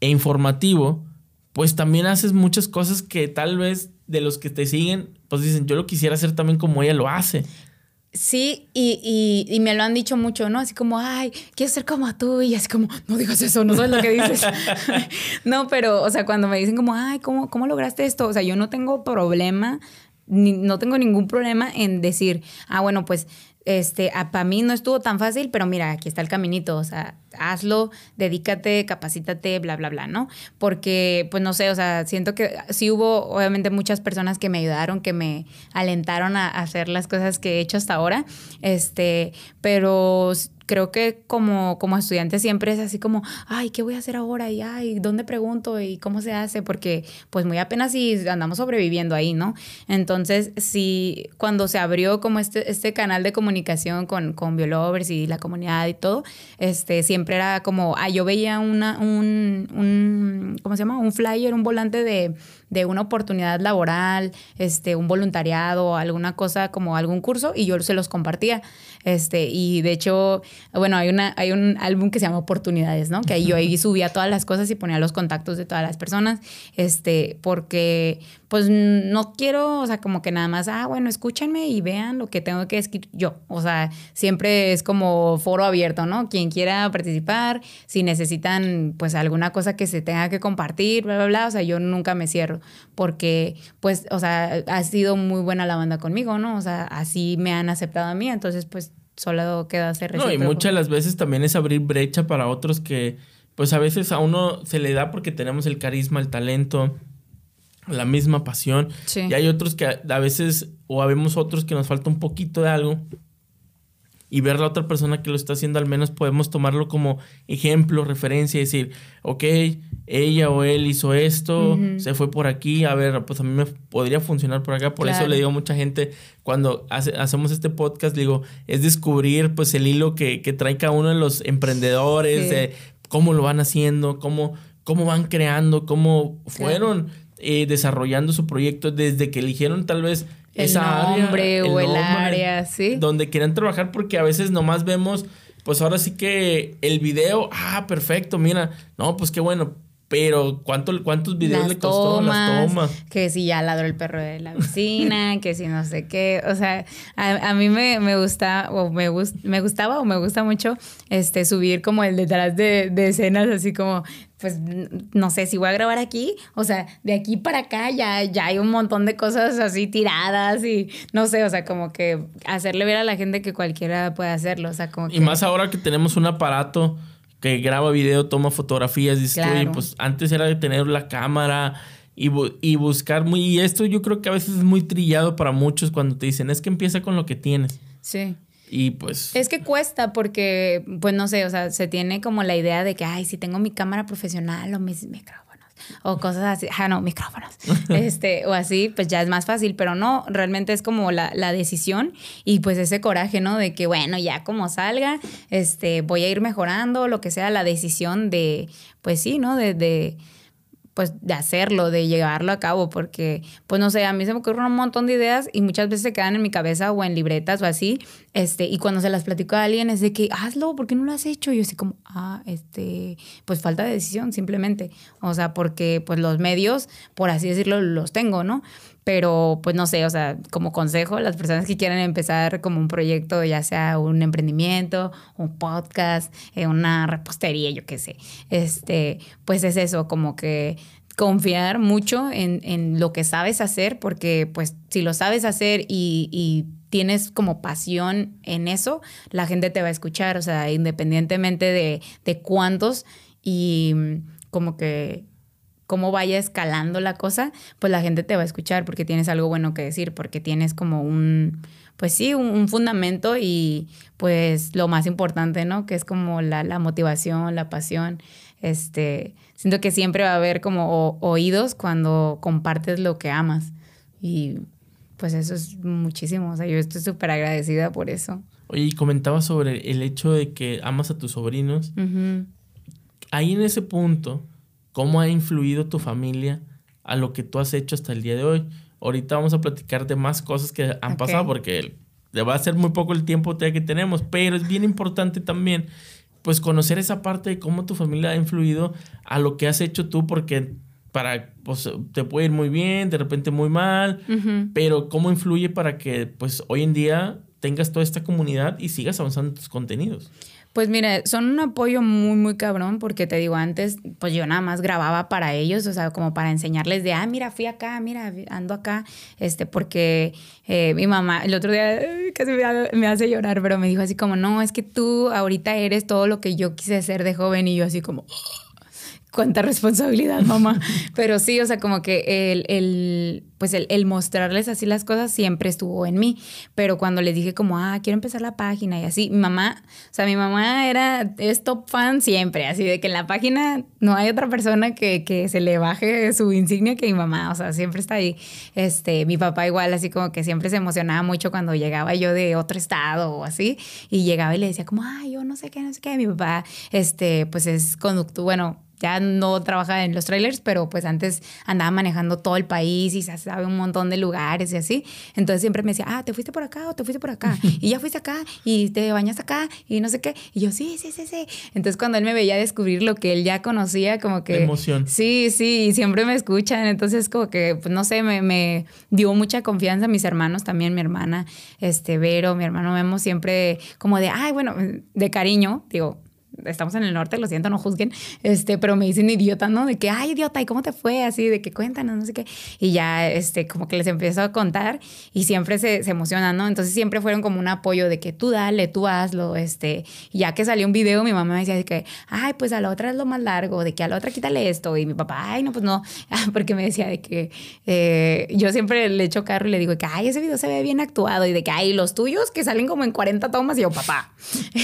e informativo, pues también haces muchas cosas que tal vez de los que te siguen, pues dicen, yo lo quisiera hacer también como ella lo hace. Sí, y, y, me lo han dicho mucho, ¿no? Así como, ay, quiero ser como tú. Y así como, no digas eso, no sabes lo que dices. no, pero, o sea, cuando me dicen como, ay, ¿cómo, ¿cómo lograste esto? O sea, yo no tengo problema, ni, no tengo ningún problema en decir, ah, bueno, pues este, para mí no estuvo tan fácil, pero mira, aquí está el caminito, o sea, hazlo, dedícate, capacítate, bla, bla, bla, ¿no? Porque, pues no sé, o sea, siento que sí hubo obviamente muchas personas que me ayudaron, que me alentaron a hacer las cosas que he hecho hasta ahora, este, pero creo que como, como estudiante siempre es así como, ay, ¿qué voy a hacer ahora? Y, ay, ¿dónde pregunto? ¿Y cómo se hace? Porque pues muy apenas si andamos sobreviviendo ahí, ¿no? Entonces, sí, cuando se abrió como este, este canal de comunicación con, con Biolovers y la comunidad y todo, este, siempre era como, ah, yo veía una, un, un ¿cómo se llama? Un flyer, un volante de, de una oportunidad laboral, este, un voluntariado, alguna cosa como algún curso y yo se los compartía. Este, y de hecho, bueno, hay, una, hay un álbum que se llama Oportunidades, ¿no? Que ahí yo ahí subía todas las cosas y ponía los contactos de todas las personas, este, porque pues no quiero, o sea, como que nada más, ah, bueno, escúchenme y vean lo que tengo que escribir yo. O sea, siempre es como foro abierto, ¿no? Quien quiera participar, si necesitan pues alguna cosa que se tenga que compartir, bla, bla, bla, o sea, yo nunca me cierro porque pues, o sea, ha sido muy buena la banda conmigo, ¿no? O sea, así me han aceptado a mí, entonces pues solo queda hacer No, y muchas de las veces también es abrir brecha para otros que pues a veces a uno se le da porque tenemos el carisma, el talento, la misma pasión. Y hay otros que a, veces, o habemos otros que nos falta un poquito de algo. Y ver a la otra persona que lo está haciendo, al menos podemos tomarlo como ejemplo, referencia y decir, ok, ella o él hizo esto, se fue por aquí, a ver, pues a mí me podría funcionar por acá. Por eso le digo a mucha gente, cuando hacemos este podcast, digo, es descubrir pues el hilo que, que trae cada uno de los emprendedores, de cómo lo van haciendo, cómo, cómo van creando, cómo fueron eh, desarrollando su proyecto desde que eligieron tal vez el esa nombre área, o el, área, sí. Donde quieran trabajar porque a veces nomás vemos, pues ahora sí que el video, ah, perfecto, mira, no, pues qué bueno, pero ¿cuánto, ¿cuántos videos le costó las tomas? Que si ya ladró el perro de la vecina, que si no sé qué. O sea, a, mí me, me gusta, o me, me gustaba o me gusta mucho este, subir como el detrás de, de escenas, así como pues no sé si voy a grabar aquí, o sea, de aquí para acá ya, ya hay un montón de cosas así tiradas y no sé, o sea, como que hacerle ver a la gente que cualquiera puede hacerlo, o sea, como Y más ahora que tenemos un aparato que graba video, toma fotografías, dice, pues antes era de tener la cámara y, y buscar muy... Y esto yo creo que a veces es muy trillado para muchos cuando te dicen, es que empieza con lo que tienes. Sí. Y pues... Es que cuesta porque, pues no sé, o sea, se tiene como la idea de que, ay, si tengo mi cámara profesional o mis micrófonos o cosas así, ah, no, micrófonos, este, o así, pues ya es más fácil, pero no, realmente es como la, la, decisión y pues ese coraje, ¿no? De que, bueno, ya como salga, este, voy a ir mejorando, lo que sea, la decisión de, pues sí, ¿no? de, de pues de hacerlo, de llevarlo a cabo, porque pues no sé, a mí se me ocurren un montón de ideas y muchas veces se quedan en mi cabeza o en libretas o así, este, y cuando se las platico a alguien es de que hazlo, ¿por qué no lo has hecho? Y yo así como, ah, este, pues falta de decisión simplemente, o sea, porque pues los medios, por así decirlo, los tengo, ¿no? Pero pues no sé, o sea, como consejo, las personas que quieran empezar como un proyecto, ya sea un emprendimiento, un podcast, eh, una repostería, yo qué sé, este, pues es eso, como que confiar mucho en, en, lo que sabes hacer, porque pues si lo sabes hacer y, y, tienes como pasión en eso, la gente te va a escuchar, o sea, independientemente de, de cuántos y como que cómo vaya escalando la cosa, pues la gente te va a escuchar porque tienes algo bueno que decir, porque tienes como un, pues sí, un, fundamento y pues lo más importante, ¿no? Que es como la, la, motivación, la pasión. Este, siento que siempre va a haber como oídos cuando compartes lo que amas y pues eso es muchísimo, o sea, yo estoy súper agradecida por eso. Oye, y comentaba sobre el hecho de que amas a tus sobrinos. Ahí en ese punto, ¿Cómo ha influido tu familia a lo que tú has hecho hasta el día de hoy? Ahorita vamos a platicar de más cosas que han pasado porque va a ser muy poco el tiempo que tenemos, pero es bien importante también pues conocer esa parte de cómo tu familia ha influido a lo que has hecho tú porque para pues te puede ir muy bien, de repente muy mal, pero cómo influye para que pues hoy en día tengas toda esta comunidad y sigas avanzando tus contenidos. Pues mira, son un apoyo muy, muy cabrón, porque te digo, antes, pues yo nada más grababa para ellos, o sea, como para enseñarles de, ah, mira, fui acá, mira, ando acá, este, porque eh, mi mamá, el otro día casi me hace llorar, pero me dijo así como, no, es que tú ahorita eres todo lo que yo quise ser de joven, y yo así como, cuánta responsabilidad, mamá. Pero sí, o sea, como que el, el pues el, el, mostrarles así las cosas siempre estuvo en mí. Pero cuando les dije como, ah, quiero empezar la página y así, mi mamá, o sea, mi mamá era, es top fan siempre, así de que en la página no hay otra persona que, que se le baje su insignia que mi mamá, o sea, siempre está ahí. Este, mi papá igual, así como que siempre se emocionaba mucho cuando llegaba yo de otro estado o así, y llegaba y le decía como, ah, yo no sé qué, no sé qué. Mi papá, este, pues es conductor, bueno, ya no trabaja en los trailers, pero pues antes andaba manejando todo el país y se sabe un montón de lugares y así. Entonces siempre me decía, ah, ¿te fuiste por acá o te fuiste por acá? y ya fuiste acá y te bañas acá y no sé qué. Y yo, sí, sí, sí, sí. Entonces cuando él me veía descubrir lo que él ya conocía, como que... Emoción. Sí, sí, y siempre me escuchan. Entonces como que, pues no sé, me, me dio mucha confianza. Mis hermanos también, mi hermana, este, Vero, mi hermano Memo, siempre como de, ay, bueno, de cariño, digo, estamos en el norte, lo siento, no juzguen, este, pero me dicen idiota, ¿no? De que, ay, idiota, ¿y cómo te fue? Así, de que cuéntanos, no sé qué. Y ya, este, como que les empiezo a contar y siempre se, se emocionan, ¿no? Entonces siempre fueron como un apoyo de que tú dale, tú hazlo, este, ya que salió un video, mi mamá me decía de que, ay, pues a la otra es lo más largo, de que a la otra quítale esto, y mi papá, ay, no, pues no, porque me decía de que eh, yo siempre le echo carro y le digo que, ay, ese video se ve bien actuado, y de que, ay, los tuyos que salen como en 40 tomas, y yo, papá.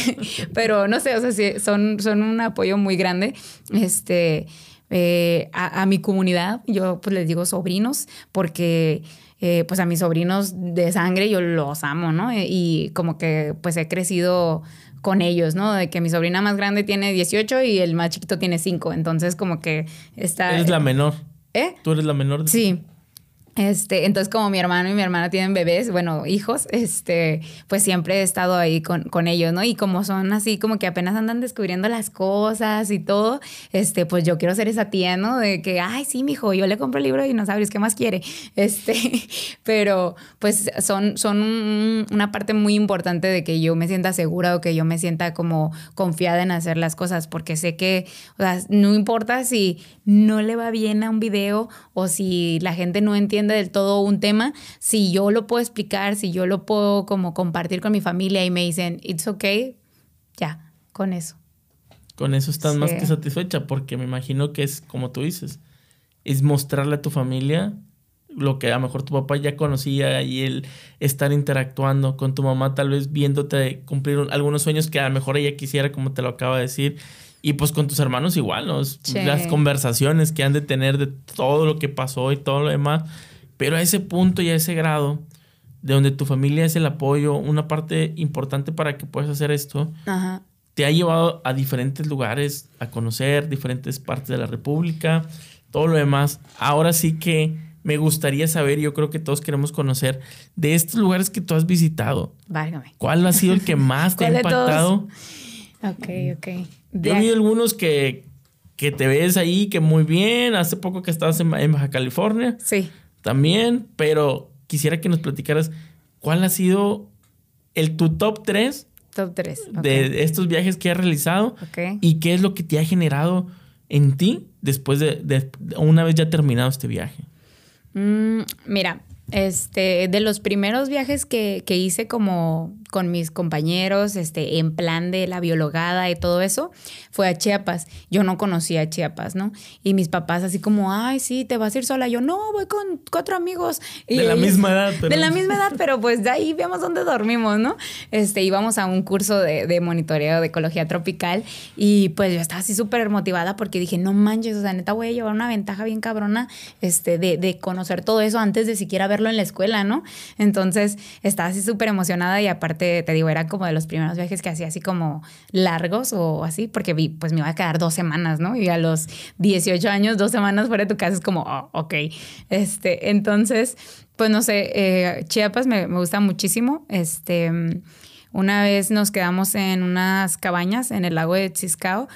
pero no sé, o sea, sí, son, son un apoyo muy grande. Este, eh, a, mi comunidad, yo pues les digo sobrinos, porque eh, pues a mis sobrinos de sangre yo los amo, ¿no? Y como que pues he crecido con ellos, ¿no? De que mi sobrina más grande tiene 18 y el más chiquito tiene 5, entonces como que está... Es la menor. ¿Eh? Tú eres la menor. De sí. Este, entonces, como mi hermano y mi hermana tienen bebés, bueno, hijos, este, pues siempre he estado ahí con, con, ellos, ¿no? Y como son así, como que apenas andan descubriendo las cosas y todo, este, pues yo quiero ser esa tía, ¿no? De que, ay, sí, mijo, yo le compro el libro no sabes qué más quiere. Este, pero pues son, son una parte muy importante de que yo me sienta segura o que yo me sienta como confiada en hacer las cosas, porque sé que, o sea, no importa si no le va bien a un video o si la gente no entiende del todo un tema, si yo lo puedo explicar, si yo lo puedo como compartir con mi familia y me dicen, it's okay, ya, con eso. Con eso estás más que satisfecha, porque me imagino que es como tú dices, es mostrarle a tu familia lo que a lo mejor tu papá ya conocía y el estar interactuando con tu mamá, tal vez viéndote cumplir algunos sueños que a lo mejor ella quisiera, como te lo acaba de decir. Y pues con tus hermanos igual, ¿no? Las conversaciones que han de tener de todo lo que pasó y todo lo demás. Pero a ese punto y a ese grado, de donde tu familia es el apoyo, una parte importante para que puedas hacer esto, te ha llevado a diferentes lugares, a conocer diferentes partes de la República, todo lo demás. Ahora sí que me gustaría saber, yo creo que todos queremos conocer, de estos lugares que tú has visitado. Válgame. ¿Cuál ha sido el que más te ha impactado? Ok, ok. Yo he algunos que, que te ves ahí, que muy bien. Hace poco que estabas en Baja California. Sí también, pero quisiera que nos platicaras cuál ha sido el tu top 3 top 3 de estos viajes que has realizado y qué es lo que te ha generado en ti después de, una vez ya terminado este viaje. Mm, mira, este, de los primeros viajes que, que hice como con mis compañeros, este, en plan de la biologada y todo eso, fue a Chiapas. Yo no conocía Chiapas, ¿no? Y mis papás así como, ay, sí, te vas a ir sola. Yo, no, voy con cuatro amigos. de la misma edad. Pero... De la misma edad, pero pues de ahí vemos dónde dormimos, ¿no? Este, íbamos a un curso de, de monitoreo de ecología tropical y pues yo estaba así súper motivada porque dije, no manches, o sea, neta voy a llevar una ventaja bien cabrona, este, de, de conocer todo eso antes de siquiera verlo en la escuela, ¿no? Entonces, estaba así súper emocionada y aparte te digo, era como de los primeros viajes que hacía así como largos o así, porque vi, pues me iba a quedar dos semanas, ¿no? Y a los 18 años, dos semanas fuera de tu casa es como, oh, ok. Este, entonces, pues no sé, eh, Chiapas me, me, gusta muchísimo. Este, una vez nos quedamos en unas cabañas en el lago de Ciscao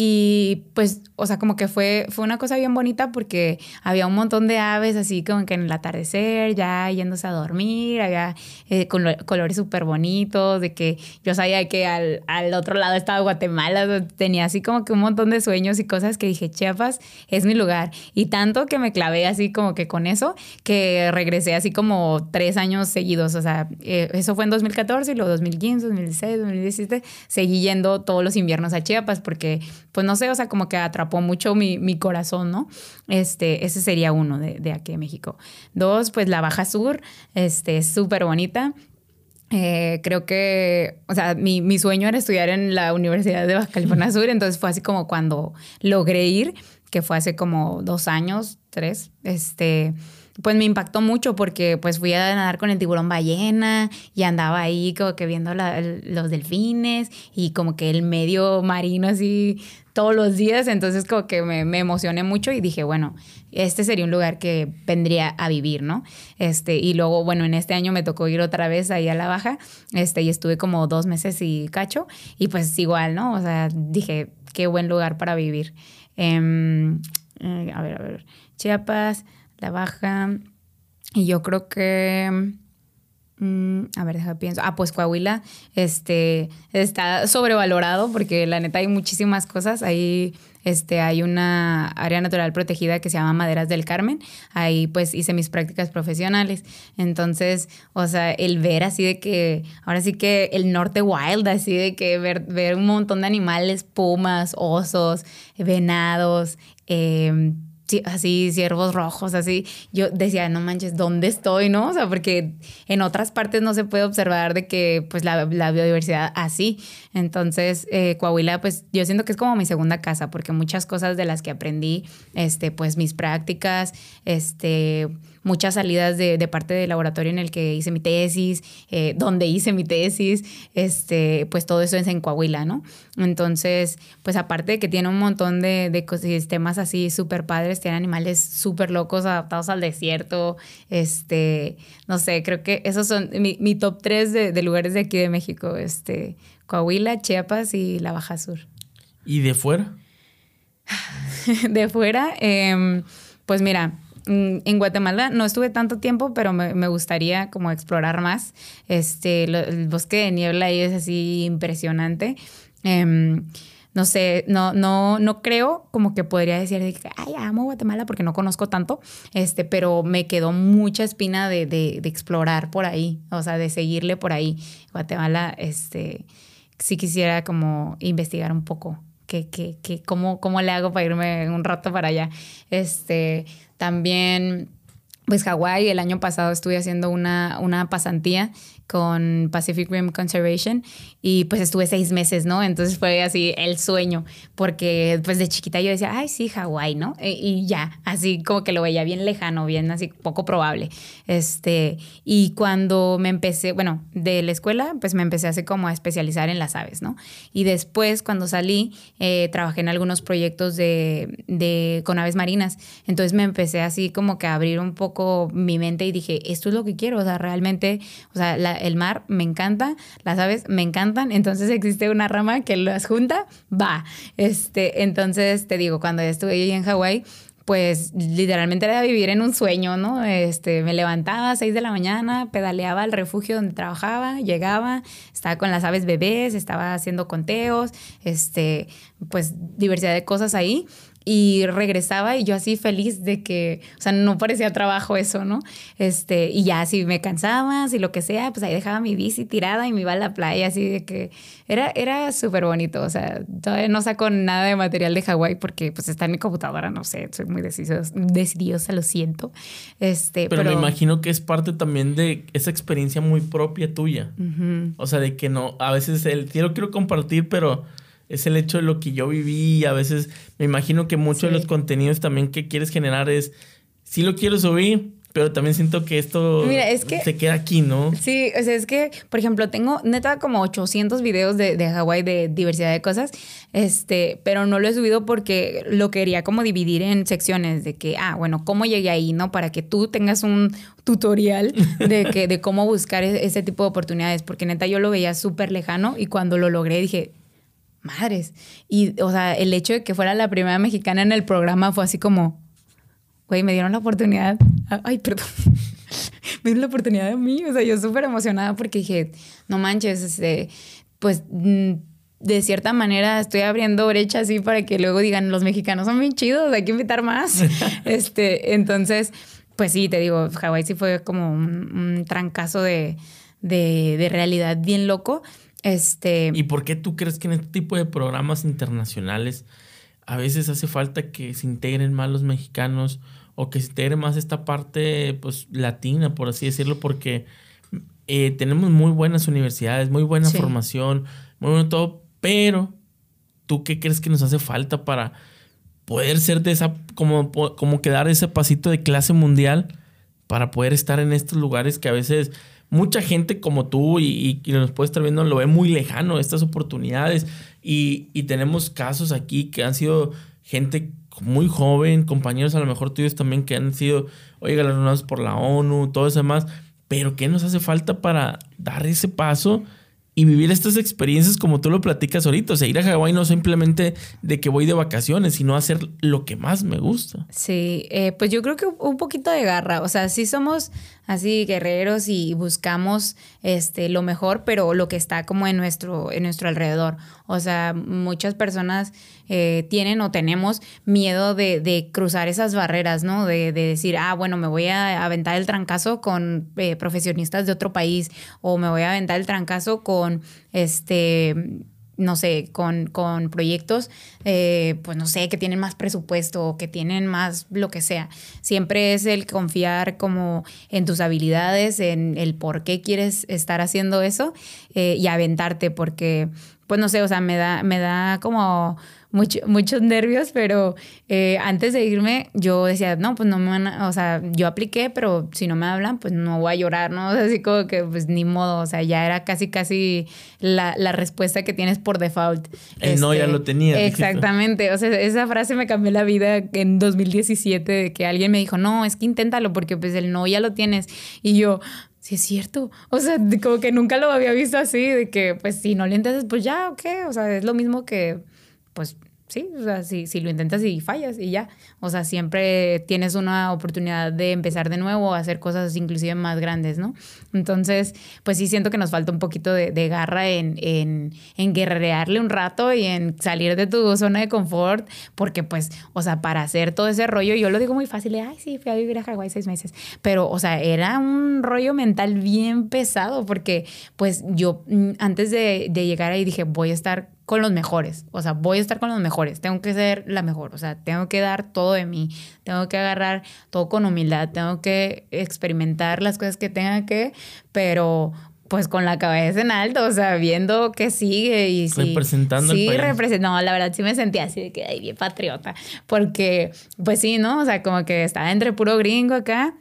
y pues, o sea, como que fue, fue una cosa bien bonita porque había un montón de aves así como que en el atardecer, ya yéndose a dormir, había eh, colores súper bonitos, de que yo sabía que al, al, otro lado estaba Guatemala, tenía así como que un montón de sueños y cosas que dije, Chiapas es mi lugar. Y tanto que me clavé así como que con eso, que regresé así como tres años seguidos, o sea, eh, eso fue en 2014 y luego 2015, 2016, 2017, seguí yendo todos los inviernos a Chiapas porque pues no sé, o sea, como que atrapó mucho mi, mi corazón, ¿no? Este, ese sería uno de, de aquí en México. Dos, pues la Baja Sur, este, es súper bonita. Eh, creo que, o sea, mi, mi, sueño era estudiar en la Universidad de Baja California Sur, entonces fue así como cuando logré ir, que fue hace como dos años, tres, este, pues me impactó mucho porque pues fui a nadar con el tiburón ballena y andaba ahí como que viendo los delfines y como que el medio marino así todos los días, entonces como que me, emocioné mucho y dije, bueno, este sería un lugar que vendría a vivir, ¿no? Este, y luego, bueno, en este año me tocó ir otra vez ahí a la baja, este, y estuve como dos meses y cacho, y pues igual, ¿no? O sea, dije, qué buen lugar para vivir. Em, eh, a ver, a ver, Chiapas, la baja. Y yo creo que. Mm, a ver, déjame pienso. Ah, pues Coahuila este, está sobrevalorado porque la neta hay muchísimas cosas. Ahí este, hay una área natural protegida que se llama Maderas del Carmen. Ahí pues hice mis prácticas profesionales. Entonces, o sea, el ver así de que, ahora sí que el norte wild, así de que ver, ver un montón de animales, pumas, osos, venados, eh, así ciervos rojos, así. Yo decía, no manches, ¿dónde estoy, no? O sea, porque en otras partes no se puede observar de que, pues, la, biodiversidad así. Entonces, eh, Coahuila, pues, yo siento que es como mi segunda casa, porque muchas cosas de las que aprendí, este, pues, mis prácticas, este muchas salidas de, parte del laboratorio en el que hice mi tesis, eh, donde hice mi tesis, este, pues todo eso es en Coahuila, ¿no? Entonces, pues aparte de que tiene un montón de, ecosistemas así súper padres, tiene animales súper locos adaptados al desierto, este, no sé, creo que esos son mi, top tres de, lugares de aquí de México, este, Coahuila, Chiapas y la Baja Sur. ¿Y de fuera? de fuera, em, pues mira, en Guatemala no estuve tanto tiempo, pero me, gustaría como explorar más. Este, el bosque de niebla ahí es así impresionante. Em, no sé, no, no, no creo como que podría decir, que, ay, amo Guatemala porque no conozco tanto, este, pero me quedó mucha espina de, de, de, explorar por ahí, o sea, de seguirle por ahí. Guatemala, este, sí quisiera como investigar un poco. Que, que, que cómo, ¿Cómo le hago para irme un rato para allá? Este, también, pues Hawái, el año pasado estuve haciendo una, una pasantía con Pacific Rim Conservation y pues estuve seis meses, ¿no? Entonces fue así el sueño, porque pues de chiquita yo decía, ay, sí, Hawái, ¿no? E, y, ya, así como que lo veía bien lejano, bien así poco probable. Este, y cuando me empecé, bueno, de la escuela, pues me empecé así como a especializar en las aves, ¿no? Y después cuando salí, eh, trabajé en algunos proyectos de, de, con aves marinas, entonces me empecé así como que a abrir un poco mi mente y dije, esto es lo que quiero, o sea, realmente, o sea, la, el mar me encanta, las aves me encantan, entonces existe una rama que las junta, va. Este, entonces te digo, cuando estuve ahí en Hawái, pues literalmente era vivir en un sueño, ¿no? Este, me levantaba a 6 de la mañana, pedaleaba al refugio donde trabajaba, llegaba, estaba con las aves bebés, estaba haciendo conteos, este, pues diversidad de cosas ahí y regresaba y yo así feliz de que, o sea, no parecía trabajo eso, ¿no? Este, y ya si me cansaba, si lo que sea, pues ahí dejaba mi bici tirada y me iba a la playa, así de que era, era súper bonito, o sea, todavía no saco nada de material de Hawái porque pues está en mi computadora, no sé, soy muy decidiosa, lo siento. Este, pero, me imagino que es parte también de esa experiencia muy propia tuya. O sea, de que no, a veces el, quiero, quiero compartir, pero es el hecho de lo que yo viví. A veces me imagino que muchos de los contenidos también que quieres generar es, sí lo quiero subir, pero también siento que esto se queda aquí, ¿no? Sí, o sea, es que, por ejemplo, tengo neta como 800 videos de, de Hawái de diversidad de cosas, este, pero no lo he subido porque lo quería como dividir en secciones de que, ah, bueno, cómo llegué ahí, ¿no? Para que tú tengas un tutorial de, que, de cómo buscar e-, ese tipo de oportunidades, porque neta yo lo veía súper lejano y cuando lo logré dije, madres. Y, o sea, el hecho de que fuera la primera mexicana en el programa fue así como, güey, me dieron la oportunidad. Ay, perdón. me dieron la oportunidad a mí. O sea, yo súper emocionada porque dije, no manches, este, pues mm, de cierta manera estoy abriendo brechas así para que luego digan, los mexicanos son bien chidos, hay que invitar más. este, entonces, pues sí, te digo, Hawái sí fue como un, trancazo de, de, de realidad bien loco. Este... ¿Y por qué tú crees que en este tipo de programas internacionales a veces hace falta que se integren más los mexicanos o que se integre más esta parte pues latina, por así decirlo, porque eh, tenemos muy buenas universidades, muy buena formación, muy bueno todo, pero ¿tú qué crees que nos hace falta para poder ser de esa, como, como que dar ese pasito de clase mundial para poder estar en estos lugares que a veces mucha gente como tú y, y, nos puede estar viendo lo ve muy lejano, estas oportunidades. Y, tenemos casos aquí que han sido gente muy joven, compañeros a lo mejor tuyos también que han sido, oye, galardonados por la ONU, todo eso demás. Pero ¿qué nos hace falta para dar ese paso y vivir estas experiencias como tú lo platicas ahorita. O sea, ir a Hawái no simplemente de que voy de vacaciones, sino hacer lo que más me gusta. Sí, eh, pues yo creo que un poquito de garra. O sea, sí somos así guerreros y buscamos este, lo mejor, pero lo que está como en nuestro, en nuestro alrededor. O sea, muchas personas eh, tienen o tenemos miedo de, cruzar esas barreras, ¿no? De, decir, ah, bueno, me voy a aventar el trancazo con eh, profesionistas de otro país o me voy a aventar el trancazo con este no sé, con, con proyectos, eh, pues no sé, que tienen más presupuesto o que tienen más lo que sea. Siempre es el confiar como en tus habilidades, en el por qué quieres estar haciendo eso eh, y aventarte, porque, pues no sé, o sea, me da, me da como muchos nervios, pero eh, antes de irme yo decía, no, pues no me van a, o sea, yo apliqué, pero si no me hablan, pues no voy a llorar, ¿no? O sea, así como que, pues ni modo, o sea, ya era casi, casi la, respuesta que tienes por default. El no ya este, lo tenía. Exactamente, o sea, esa frase me cambió la vida en 2017, de que alguien me dijo, no, es que inténtalo porque pues el no ya lo tienes. Y yo, sí es cierto. O sea, como que nunca lo había visto así, de que pues si no le entiendes, pues ya, ok, o sea, es lo mismo que pues sí, o sea, si, si, lo intentas y fallas y ya. O sea, siempre tienes una oportunidad de empezar de nuevo, hacer cosas inclusive más grandes, ¿no? Entonces, pues sí siento que nos falta un poquito de, de garra en, en, en, guerrearle un rato y en salir de tu zona de confort, porque pues, o sea, para hacer todo ese rollo, yo lo digo muy fácil, ay, sí, fui a vivir a Hawái seis meses, pero, o sea, era un rollo mental bien pesado, porque pues yo mm, antes de, de llegar ahí dije, voy a estar con los mejores. O sea, voy a estar con los mejores. Tengo que ser la mejor. O sea, tengo que dar todo de mí. Tengo que agarrar todo con humildad. Tengo que experimentar las cosas que tenga que, pero pues con la cabeza en alto, o sea, viendo que sigue y sí. Representando sí, representando. No, la verdad sí me sentía así de que, ay, bien patriota. Porque, pues sí, ¿no? O sea, como que estaba entre puro gringo acá.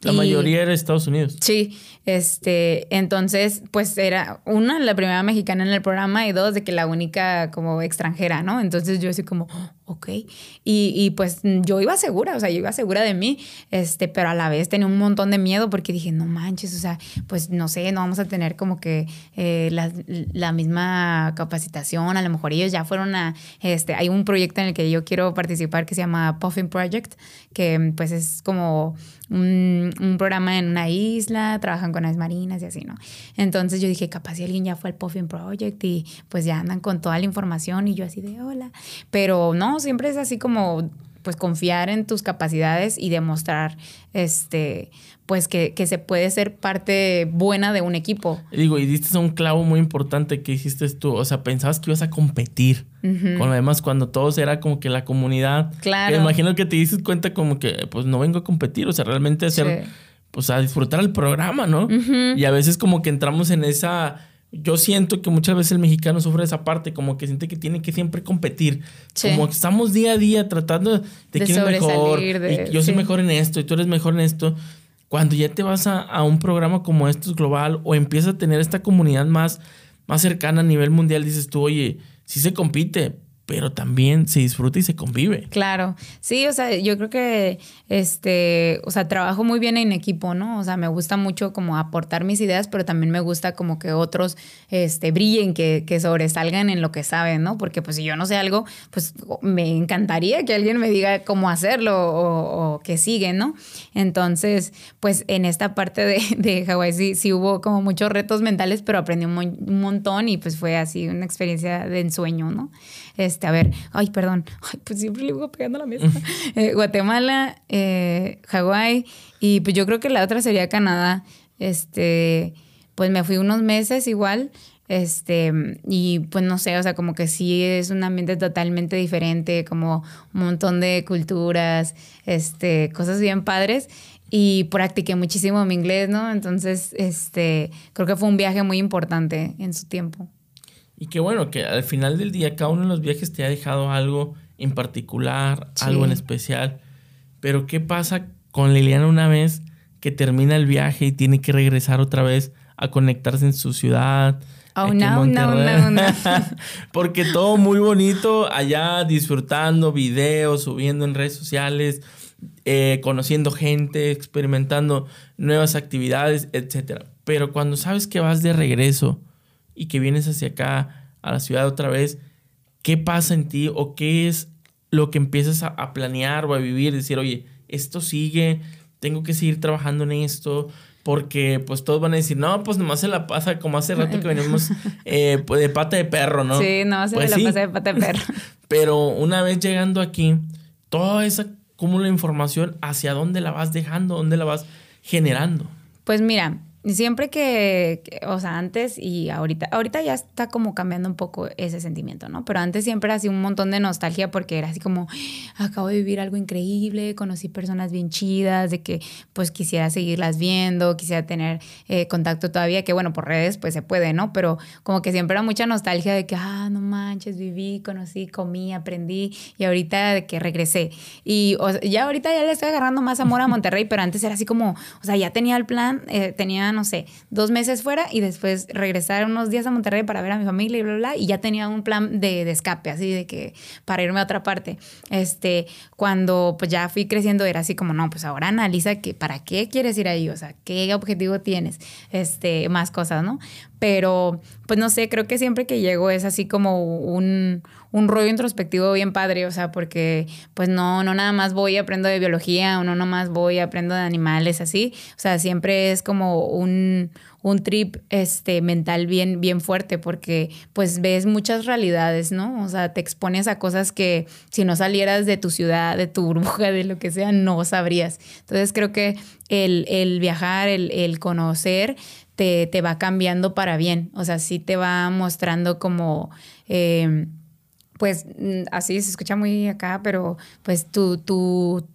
La mayoría era Estados Unidos. Sí, este, entonces, pues era una, la primera mexicana en el programa y dos, de que la única como extranjera, ¿no? Entonces yo así como, ok. Y, y, pues yo iba segura, o sea, yo iba segura de mí, este, pero a la vez tenía un montón de miedo porque dije, no manches, o sea, pues no sé, no vamos a tener como que eh, la, la, misma capacitación, a lo mejor ellos ya fueron a, este, hay un proyecto en el que yo quiero participar que se llama Puffin Project, que pues es como un, un programa en una isla, trabajan con las marinas y así, ¿no? Entonces yo dije, capaz si alguien ya fue al Puffin Project y pues ya andan con toda la información y yo así de hola. Pero no, siempre es así como pues confiar en tus capacidades y demostrar este pues que, se puede ser parte buena de un equipo. Digo, y diste un clavo muy importante que hiciste tú, o sea, pensabas que ibas a competir con lo demás cuando todos era como que la comunidad. Claro. Me imagino que te dices cuenta como que pues no vengo a competir, o sea, realmente hacer pues a disfrutar el programa, ¿no? Y a veces como que entramos en esa... Yo siento que muchas veces el mexicano sufre esa parte, como que siente que tiene que siempre competir. Como que estamos día a día tratando de, quién es mejor. y yo soy mejor en esto y tú eres mejor en esto. Cuando ya te vas a, a, un programa como estos global o empiezas a tener esta comunidad más, más cercana a nivel mundial, dices tú, oye, sí se compite, pero también se disfruta y se convive. Claro, sí, o sea, yo creo que, este, o sea, trabajo muy bien en equipo, ¿no? O sea, me gusta mucho como aportar mis ideas, pero también me gusta como que otros, este, brillen, que, que sobresalgan en lo que saben, ¿no? Porque pues si yo no sé algo, pues me encantaría que alguien me diga cómo hacerlo o, que sigue, ¿no? Entonces, pues en esta parte de, de Hawái sí, sí hubo como muchos retos mentales, pero aprendí un, un montón y pues fue así una experiencia de ensueño, ¿no? Este, a ver, ay, perdón, ay, pues siempre le iba pegando a la mesa. Eh, Guatemala, eh, Hawái, y pues yo creo que la otra sería Canadá. Este, pues me fui unos meses igual. Este, y pues no sé, o sea, como que sí es un ambiente totalmente diferente, como un montón de culturas, este, cosas bien padres. Y practiqué muchísimo mi inglés, ¿no? Entonces, este, creo que fue un viaje muy importante en su tiempo. Y qué bueno que al final del día cada uno de los viajes te ha dejado algo en particular, algo en especial. Pero ¿qué pasa con Liliana una vez que termina el viaje y tiene que regresar otra vez a conectarse en su ciudad? Oh, no, no, no, no. Porque todo muy bonito allá disfrutando videos, subiendo en redes sociales, eh, conociendo gente, experimentando nuevas actividades, etc. Pero cuando sabes que vas de regreso y que vienes hacia acá, a la ciudad otra vez, ¿qué pasa en ti o qué es lo que empiezas a, planear o a vivir? Decir, oye, esto sigue, tengo que seguir trabajando en esto, porque pues todos van a decir, no, pues nomás se la pasa como hace rato que venimos eh, pues, de pata de perro, ¿no? Sí, no, se pues la pasa de pata de perro. Pero una vez llegando aquí, toda esa cúmulo de información, ¿hacia dónde la vas dejando? ¿Dónde la vas generando? Pues mira, siempre que, o sea, antes y ahorita, ahorita ya está como cambiando un poco ese sentimiento, ¿no? Pero antes siempre era así un montón de nostalgia porque era así como, acabo de vivir algo increíble, conocí personas bien chidas, de que pues quisiera seguirlas viendo, quisiera tener eh, contacto todavía, que bueno, por redes pues se puede, ¿no? Pero como que siempre era mucha nostalgia de que, ah, no manches, viví, conocí, comí, aprendí y ahorita de que regresé. Y ya ahorita ya le estoy agarrando más amor a Monterrey, pero antes era así como, o sea, ya tenía el plan, eh, tenía no sé, dos meses fuera y después regresar unos días a Monterrey para ver a mi familia y bla, bla. Y ya tenía un plan de, de, escape, así de que para irme a otra parte. Este, cuando pues ya fui creciendo era así como, no, pues ahora analiza que para qué quieres ir ahí, o sea, qué objetivo tienes, este, más cosas, ¿no? Pero, pues no sé, creo que siempre que llego es así como un, un rollo introspectivo bien padre, o sea, porque pues no, no nada más voy aprendo de biología o no más voy aprendo de animales, así, o sea, siempre es como un, un trip este, mental bien, bien fuerte porque pues ves muchas realidades, ¿no? O sea, te expones a cosas que si no salieras de tu ciudad, de tu burbuja, de lo que sea, no sabrías. Entonces creo que el, el viajar, el, el conocer, te, te, va cambiando para bien. O sea, sí te va mostrando como... Eh, pues mm, así se escucha muy acá, pero pues tu, tu,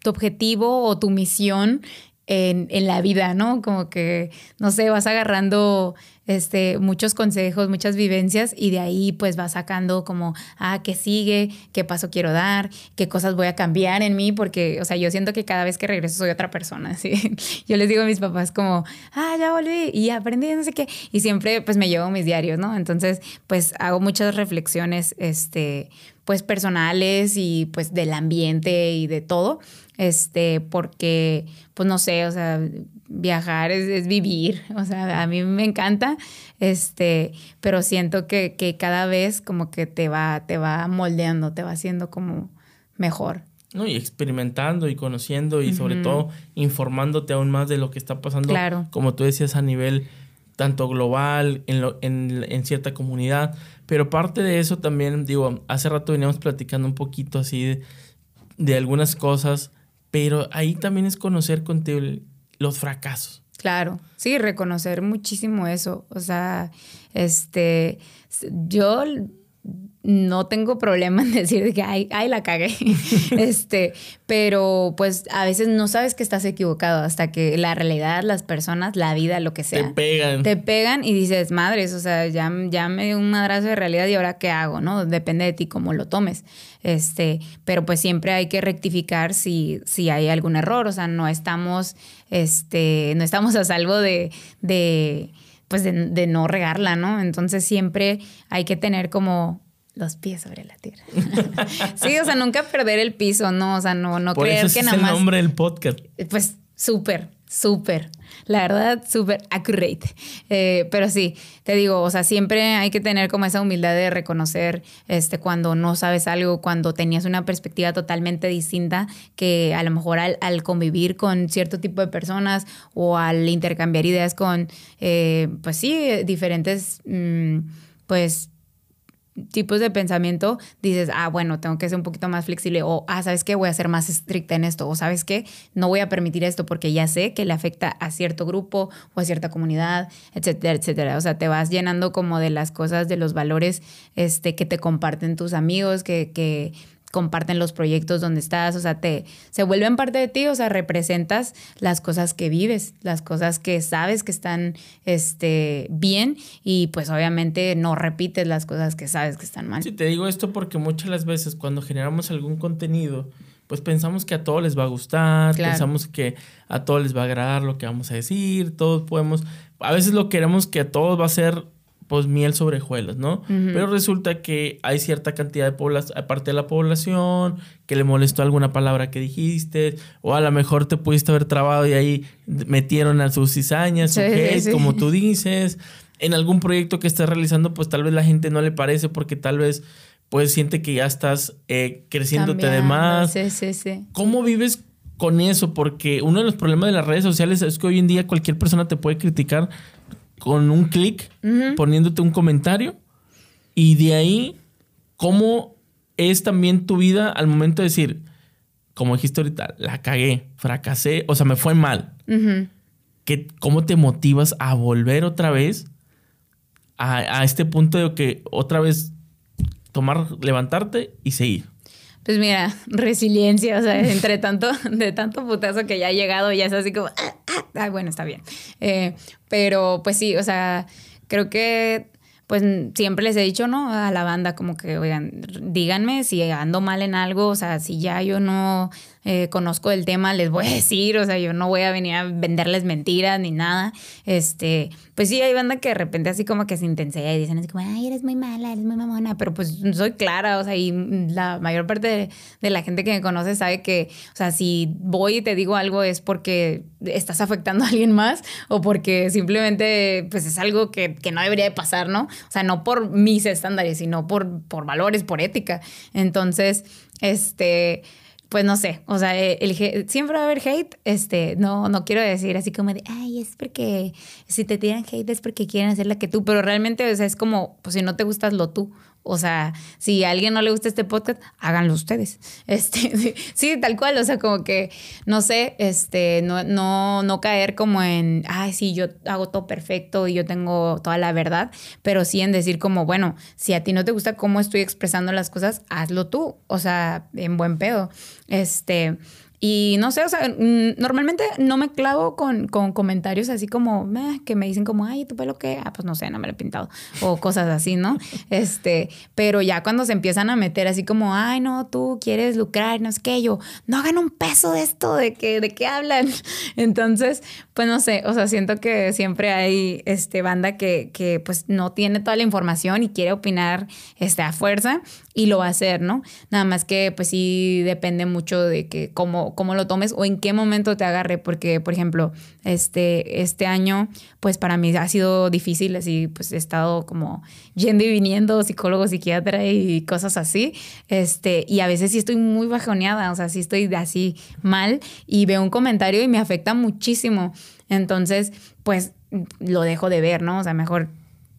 tu objetivo o tu misión en, la vida, ¿no? Como que, no sé, vas agarrando este, muchos consejos, muchas vivencias y de ahí pues vas sacando como, ah, ¿qué sigue? ¿Qué paso quiero dar? ¿Qué cosas voy a cambiar en mí? Porque, o sea, yo siento que cada vez que regreso soy otra persona, ¿sí? Yo les digo a mis papás como, ah, ya volví y aprendí no sé qué. Y siempre pues me llevo mis diarios, ¿no? Entonces, pues hago muchas reflexiones, este, pues personales y pues del ambiente y de todo, este, porque, pues no sé, o sea, viajar es, vivir, o sea, a mí me encanta, este, pero siento que, cada vez como que te va, te va moldeando, te va haciendo como mejor. No, y experimentando y conociendo y sobre todo informándote aún más de lo que está pasando, claro. como tú decías, a nivel tanto global, en, lo, en, en, cierta comunidad. Pero parte de eso también, digo, hace rato veníamos platicando un poquito así de, de algunas cosas, pero ahí también es conocer contigo los fracasos. Claro, sí, reconocer muchísimo eso. O sea, este, yo no tengo problema en decir que ay, ay la cagué. este, pero pues a veces no sabes que estás equivocado hasta que la realidad, las personas, la vida, lo que sea. Te pegan. Te pegan y dices, madres, o sea, ya, ya me dio un madrazo de realidad y ahora qué hago, ¿no? Depende de ti cómo lo tomes. Este, pero pues siempre hay que rectificar si, si hay algún error. O sea, no estamos, este, no estamos a salvo de, de pues de, de no regarla, ¿no? Entonces siempre hay que tener como los pies sobre la tierra. sí, o sea, nunca perder el piso, ¿no? O sea, no, no creer que nada más. Es el nombre del podcast. Pues súper, súper. La verdad, súper accurate. Eh, pero sí, te digo, o sea, siempre hay que tener como esa humildad de reconocer este, cuando no sabes algo, cuando tenías una perspectiva totalmente distinta, que a lo mejor al, convivir con cierto tipo de personas o al intercambiar ideas con, eh, pues sí, diferentes, mm, pues tipos de pensamiento dices, ah, bueno, tengo que ser un poquito más flexible o, ah, ¿sabes qué? Voy a ser más estricta en esto o, ¿sabes qué? No voy a permitir esto porque ya sé que le afecta a cierto grupo o a cierta comunidad, etcétera, etcétera. O sea, te vas llenando como de las cosas, de los valores este, que te comparten tus amigos, que, que comparten los proyectos donde estás, o sea, te se vuelven parte de ti, o sea, representas las cosas que vives, las cosas que sabes que están este bien y pues obviamente no repites las cosas que sabes que están mal. Sí, te digo esto porque muchas las veces cuando generamos algún contenido, pues pensamos que a todos les va a gustar, pensamos que a todos les va a agradar lo que vamos a decir, todos podemos, a veces lo queremos que a todos va a ser pues miel sobre hojuelas, ¿no? Pero resulta que hay cierta cantidad de población, aparte de la población, que le molestó alguna palabra que dijiste, o a lo mejor te pudiste haber trabado y ahí metieron a sus cizañas, como tú dices. En algún proyecto que estés realizando, pues tal vez la gente no le parece porque tal vez pues siente que ya estás eh, creciéndote de más. Sí, sí, sí. ¿Cómo vives con eso? Porque uno de los problemas de las redes sociales es que hoy en día cualquier persona te puede criticar con un clic, poniéndote un comentario. Y de ahí, ¿cómo es también tu vida al momento de decir, como dijiste ahorita, la cagué, fracasé, o sea, me fue mal? ¿Cómo te motivas a volver otra vez a, a este punto de que otra vez tomar, levantarte y seguir? Pues mira, resiliencia, o sea, entre tanto, de tanto putazo que ya ha llegado, ya es así como, ah, ah, ah bueno, está bien. Eh, pero pues sí, o sea, creo que pues siempre les he dicho, ¿no? A la banda como que, oigan, díganme si ando mal en algo, o sea, si ya yo no eh, conozco el tema, les voy a decir, o sea, yo no voy a venir a venderles mentiras ni nada. Este, pues sí, hay banda que de repente así como que se intensea y dicen así como, ay, eres muy mala, eres muy mamona, pero pues soy clara, o sea, y la mayor parte de, la gente que me conoce sabe que, o sea, si voy y te digo algo es porque estás afectando a alguien más o porque simplemente pues es algo que, que no debería de pasar, ¿no? O sea, no por mis estándares, sino por, por valores, por ética. Entonces, este pues no sé, o sea, el, siempre va a haber hate, este, no, no quiero decir así como de, ay, es porque si te tiran hate es porque quieren hacer la que tú, pero realmente, o sea, es como, pues si no te gustas lo tú, o sea, si a alguien no le gusta este podcast, háganlo ustedes. Este, sí, tal cual, o sea, como que, no sé, este, no, no, no caer como en, ay, sí, yo hago todo perfecto y yo tengo toda la verdad, pero sí en decir como, bueno, si a ti no te gusta cómo estoy expresando las cosas, hazlo tú, o sea, en buen pedo. Este, y no sé, o sea, normalmente no me clavo con, con comentarios así como que me dicen como, ay, ¿tu pelo qué? Ah, pues no sé, no me lo he pintado. O cosas así, ¿no? este, pero ya cuando se empiezan a meter así como, ay, no, tú quieres lucrar, no sé qué, yo, no hagan un peso de esto, de que, de qué hablan. Entonces, pues no sé, o sea, siento que siempre hay este banda que, que pues no tiene toda la información y quiere opinar este, a fuerza y lo va a hacer, ¿no? Nada más que pues sí depende mucho de que cómo, cómo lo tomes o en qué momento te agarre, porque por ejemplo, este, este año pues para mí ha sido difícil, así pues he estado como yendo y viniendo, psicólogo, psiquiatra y cosas así, este, y a veces sí estoy muy bajoneada, o sea, sí estoy así mal y veo un comentario y me afecta muchísimo, entonces pues lo dejo de ver, ¿no? O sea, mejor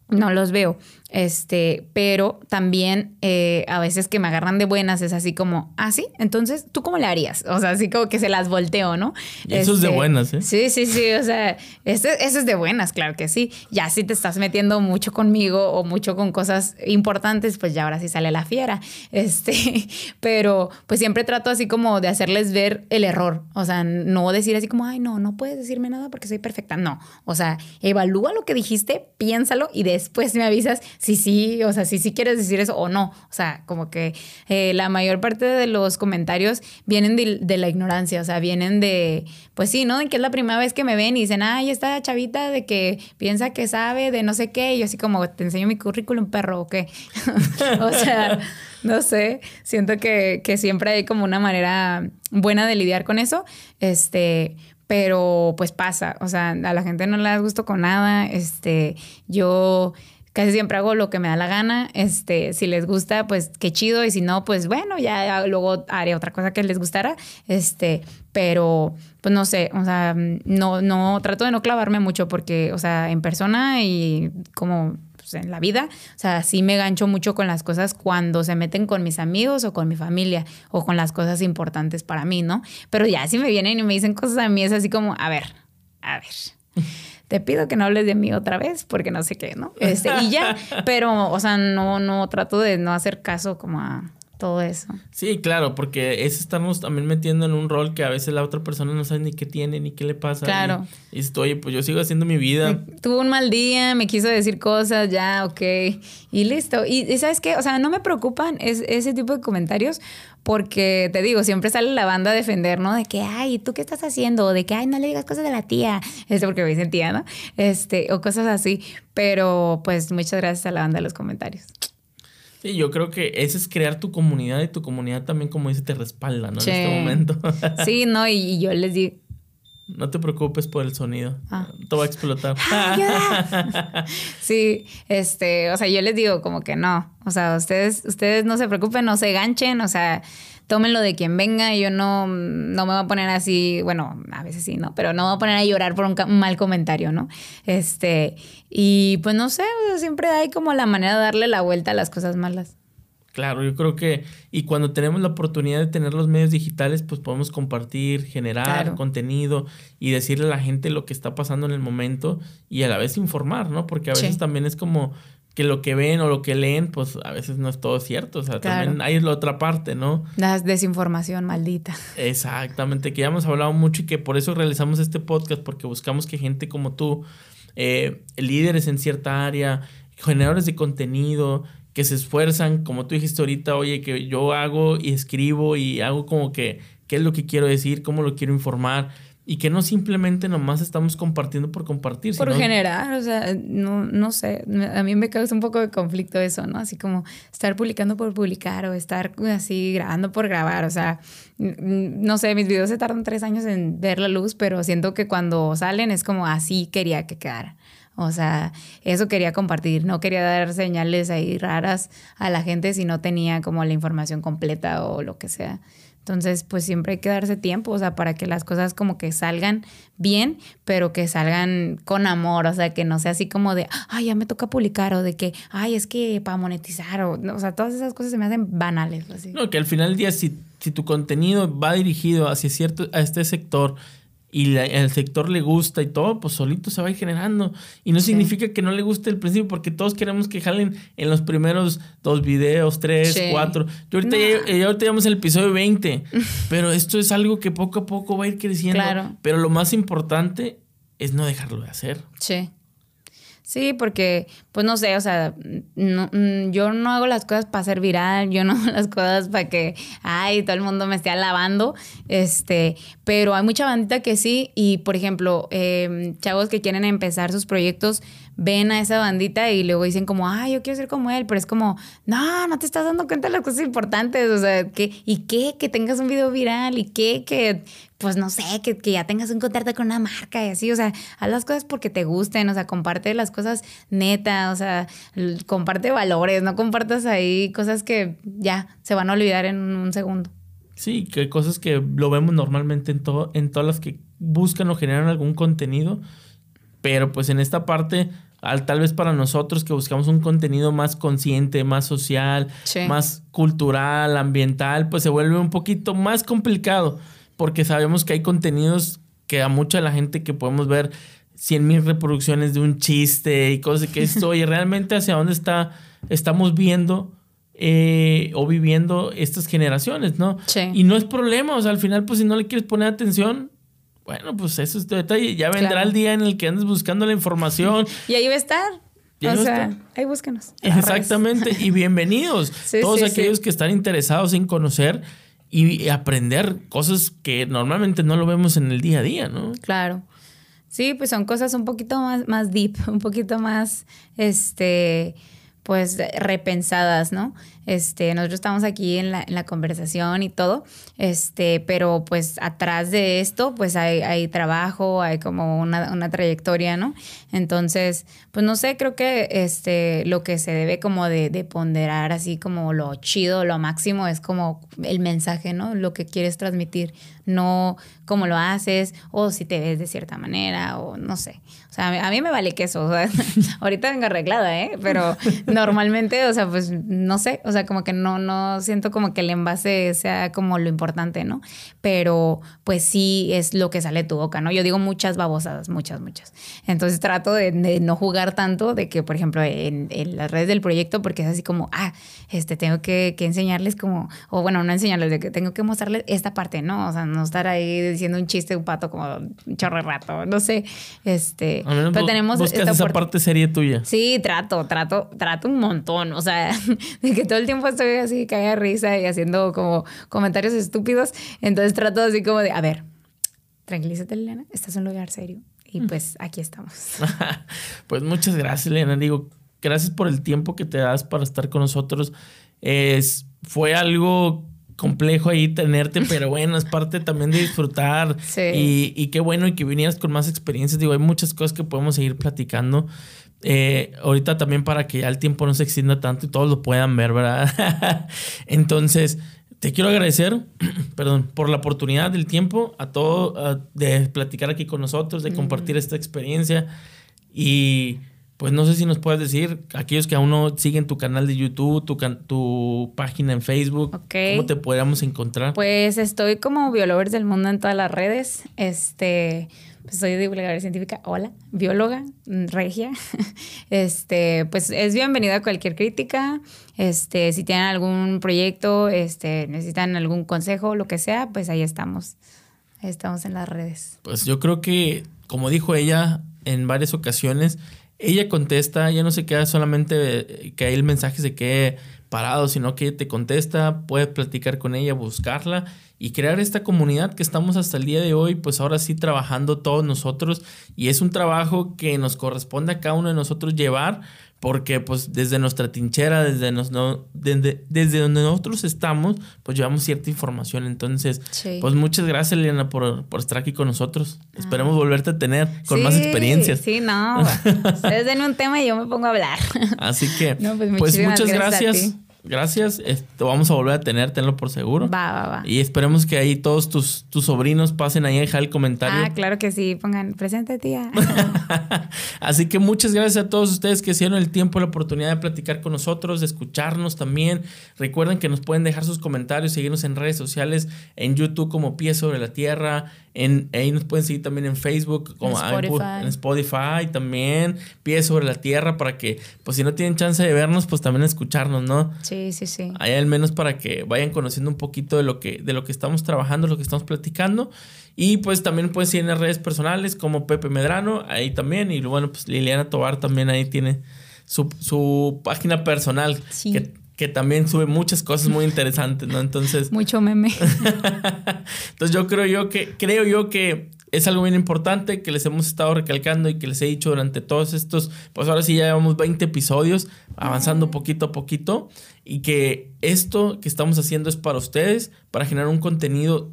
no los veo. Este, pero también eh, a veces que me agarran de buenas es así como, ah, sí, entonces, ¿tú cómo le harías? O sea, así como que se las volteo, ¿no? eso es de este, buenas, ¿eh? Sí, sí, sí, o sea, eso, eso, es de buenas, claro que sí. Ya si te estás metiendo mucho conmigo o mucho con cosas importantes, pues ya ahora sí sale la fiera. Este, pero pues siempre trato así como de hacerles ver el error. O sea, no decir así como, ay, no, no puedes decirme nada porque soy perfecta. No, o sea, evalúa lo que dijiste, piénsalo y después me avisas si sí, o sea, si sí quieres decir eso o no. O sea, como que eh, la mayor parte de los comentarios vienen de, la ignorancia, o sea, vienen de, pues sí, ¿no? De que es la primera vez que me ven y dicen, ay, esta chavita de que piensa que sabe de no sé qué, y yo así como, te enseño mi currículum, perro, o qué. o sea, no sé, siento que, que siempre hay como una manera buena de lidiar con eso, este, pero pues pasa, o sea, a la gente no le da gusto con nada, este, yo casi siempre hago lo que me da la gana. Este, si les gusta, pues qué chido. Y si no, pues bueno, ya luego haré otra cosa que les gustara. Este, pero pues no sé, o sea, no, no, trato de no clavarme mucho porque, o sea, en persona y como pues, en la vida. O sea, sí me gancho mucho con las cosas cuando se meten con mis amigos o con mi familia o con las cosas importantes para mí, ¿no? Pero ya si me vienen y me dicen cosas a mí es así como, a ver, a ver. Te pido que no hables de mí otra vez porque no sé qué, ¿no? Este, y ya, pero, o sea, no, no trato de no hacer caso como a todo eso. Sí, claro, porque es estarnos también metiendo en un rol que a veces la otra persona no sabe ni qué tiene, ni qué le pasa. Claro. Y, y oye, pues yo sigo haciendo mi vida. Tuvo un mal día, me quiso decir cosas, ya, ok, y listo. Y, ¿sabes qué? O sea, no me preocupan ese tipo de comentarios porque te digo, siempre sale la banda a defender, ¿no? De que, ay, ¿tú qué estás haciendo? De que, ay, no le digas cosas de la tía. Este, porque me dicen tía, ¿no? Este, o cosas así. Pero pues muchas gracias a la banda de los comentarios. Sí, yo creo que ese es crear tu comunidad y tu comunidad también, como dice, te respalda, ¿no? En este momento. sí, no, y, yo les digo. No te preocupes por el sonido. Ah. Te va a explotar. sí, este, o sea, yo les digo como que no. O sea, ustedes, ustedes no se preocupen, no se ganchen, o sea, tómenlo de quien venga. Yo no, no me voy a poner así, bueno, a veces sí, ¿no? Pero no me voy a poner a llorar por un, mal comentario, ¿no? Este, y pues no sé, siempre hay como la manera de darle la vuelta a las cosas malas. Claro, yo creo que, y cuando tenemos la oportunidad de tener los medios digitales, pues podemos compartir, generar contenido y decirle a la gente lo que está pasando en el momento y a la vez informar, ¿no? Porque a veces también es como que lo que ven o lo que leen, pues a veces no es todo cierto. O sea, también hay la otra parte, ¿no? La desinformación maldita. Exactamente, que ya hemos hablado mucho y que por eso realizamos este podcast, porque buscamos que gente como tú, eh, líderes en cierta área, generadores de contenido, que se esfuerzan, como tú dijiste ahorita, oye, que yo hago y escribo y hago como que qué es lo que quiero decir, cómo lo quiero informar y que no simplemente nomás estamos compartiendo por compartir. Por generar, o sea, no, no sé, a mí me causa un poco de conflicto eso, ¿no? Así como estar publicando por publicar o estar así grabando por grabar, o sea, no sé, mis videos se tardan tres años en ver la luz, pero siento que cuando salen es como así quería que quedara. O sea, eso quería compartir, no quería dar señales ahí raras a la gente si no tenía como la información completa o lo que sea. Entonces, pues siempre hay que darse tiempo, o sea, para que las cosas como que salgan bien, pero que salgan con amor, o sea, que no sea así como de, ay, ya me toca publicar, o de que, ay, es que para monetizar, o, o sea, todas esas cosas se me hacen banales. Así. No, que al final del día, si, si tu contenido va dirigido hacia cierto, a este sector, y el sector le gusta y todo, pues solito se va a ir generando. Y no significa que no le guste el principio, porque todos queremos que jalen en los primeros dos videos, tres, cuatro. Yo ahorita, ya, ahorita llevamos el episodio 20, pero esto es algo que poco a poco va a ir creciendo. Claro. Pero lo más importante es no dejarlo de hacer. Sí. Sí, porque, pues no sé, o sea, no, mm, yo no hago las cosas para ser viral, yo no hago las cosas para que, ay, todo el mundo me esté alabando, este, pero hay mucha bandita que sí, y por ejemplo, em, chavos que quieren empezar sus proyectos, ven a esa bandita y luego dicen como, ay, yo quiero ser como él, pero es como, no, no te estás dando cuenta de las cosas importantes, o sea, que, ¿y qué? Que tengas un video viral, ¿y qué? Que pues no sé, que, que, ya tengas un contacto con una marca y así, o sea, haz las cosas porque te gusten, o sea, comparte las cosas neta, o sea, comparte valores, no compartas ahí cosas que ya se van a olvidar en un segundo. Sí, que cosas que lo vemos normalmente en, todo, en todas las que buscan o generan algún contenido, pero pues en esta parte, al, tal vez para nosotros que buscamos un contenido más consciente, más social, más cultural, ambiental, pues se vuelve un poquito más complicado porque sabemos que hay contenidos que a mucha la gente que podemos ver 100 mil reproducciones de un chiste y cosas que esto, y realmente hacia dónde está, estamos viendo eh, o viviendo estas generaciones, ¿no? Sí. Y no es problema, o sea, al final, pues si no le quieres poner atención, bueno, pues eso es tu detalle. Ya vendrá el día en el que andes buscando la información. y ahí va a estar. o sea, ahí búsquenos. Exactamente. y bienvenidos. Todos aquellos que están interesados en conocer y aprender cosas que normalmente no lo vemos en el día a día, ¿no? Claro. Sí, pues son cosas un poquito más, más deep, un poquito más, este, pues repensadas, ¿no? Este, nosotros estamos aquí en la, en la conversación y todo, este, pero pues atrás de esto, pues hay, trabajo, hay como una, una, trayectoria, ¿no? Entonces, pues no sé, creo que este, lo que se debe como de, de ponderar así como lo chido, lo máximo, es como el mensaje, ¿no? Lo que quieres transmitir, no cómo lo haces o si te ves de cierta manera o no sé. O sea, a mí me vale queso. O sea, ahorita vengo arreglada, ¿eh? Pero normalmente, o sea, pues no sé. O sea, como que no, no siento como que el envase sea como lo importante, ¿no? Pero pues sí es lo que sale de tu boca, ¿no? Yo digo muchas babosadas, muchas, muchas. Entonces trato de, no jugar tanto de que, por ejemplo, en, las redes del proyecto, porque es así como, ah, este, tengo que, que enseñarles como, o bueno, no enseñarles, de que tengo que mostrarles esta parte, ¿no? O sea, no estar ahí diciendo un chiste de un pato como un chorro de rato, no sé. Este, pero tenemos esa parte serie tuya. Sí, trato, trato, trato un montón. O sea, de que todo el tiempo estoy así, cae de risa y haciendo como comentarios estúpidos. Entonces trato así como de, a ver, tranquilízate, Elena, estás en un lugar serio. Y pues aquí estamos. pues muchas gracias, Elena. Digo, gracias por el tiempo que te das para estar con nosotros. Es, fue algo complejo ahí tenerte, pero bueno, es parte también de disfrutar. Sí. Y, qué bueno y que vinieras con más experiencias. Digo, hay muchas cosas que podemos seguir platicando. Eh, ahorita también para que ya el tiempo no se extienda tanto y todos lo puedan ver, ¿verdad? Entonces, te quiero agradecer, perdón, por la oportunidad del tiempo, a todo, de platicar aquí con nosotros, de compartir esta experiencia y pues no sé si nos puedes decir, aquellos que aún no siguen tu canal de YouTube, tu, tu página en Facebook, ¿cómo te podríamos encontrar? Pues estoy como Biolovers del Mundo en todas las redes. Este, pues soy divulgadora científica, hola, bióloga, regia. Este, pues es bienvenida a cualquier crítica. Este, si tienen algún proyecto, este, necesitan algún consejo, lo que sea, pues ahí estamos. Ahí estamos en las redes. Pues yo creo que, como dijo ella en varias ocasiones, ella contesta, ya no se queda solamente que ahí el mensaje se quede parado, sino que te contesta, puedes platicar con ella, buscarla y crear esta comunidad que estamos hasta el día de hoy, pues ahora sí trabajando todos nosotros. Y es un trabajo que nos corresponde a cada uno de nosotros llevar porque pues desde nuestra trinchera, desde, nos, no, desde, desde, donde nosotros estamos, pues llevamos cierta información. Entonces, pues muchas gracias, Eliana, por, por, estar aquí con nosotros. Ah. Esperemos volverte a tener con más experiencias. Sí, no. Ustedes den un tema y yo me pongo a hablar. Así que, pues, pues muchas gracias gracias. Esto vamos a volver a tener, tenlo por seguro. Va, va, va. Y esperemos que ahí todos tus, tus sobrinos pasen ahí a dejar el comentario. Ah, claro que sí, pongan presente tía. Así que muchas gracias a todos ustedes que hicieron el tiempo la oportunidad de platicar con nosotros, de escucharnos también. Recuerden que nos pueden dejar sus comentarios, seguirnos en redes sociales, en YouTube como Pie sobre la Tierra, en, ahí nos pueden seguir también en Facebook, como en Spotify. en Spotify también, Pie sobre la Tierra, para que, pues si no tienen chance de vernos, pues también escucharnos, ¿no? Sí, sí, sí. Ahí al menos para que vayan conociendo un poquito de lo que, de lo que estamos trabajando, lo que estamos platicando. Y pues también pueden seguir en las redes personales como Pepe Medrano, ahí también. Y bueno, pues Liliana Tobar también ahí tiene su, su página personal. Sí. Que, que también sube muchas cosas muy interesantes, ¿no? Entonces. Mucho meme. Entonces yo creo yo que, creo yo que es algo bien importante que les hemos estado recalcando y que les he dicho durante todos estos, pues ahora sí ya llevamos 20 episodios, avanzando poquito a poquito, y que esto que estamos haciendo es para ustedes, para generar un contenido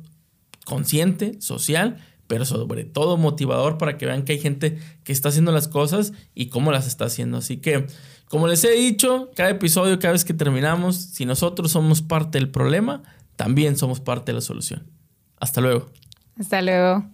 consciente, social, pero sobre todo motivador para que vean que hay gente que está haciendo las cosas y cómo las está haciendo. Así que como les he dicho, cada episodio, cada vez que terminamos, si nosotros somos parte del problema, también somos parte de la solución. Hasta luego. Hasta luego.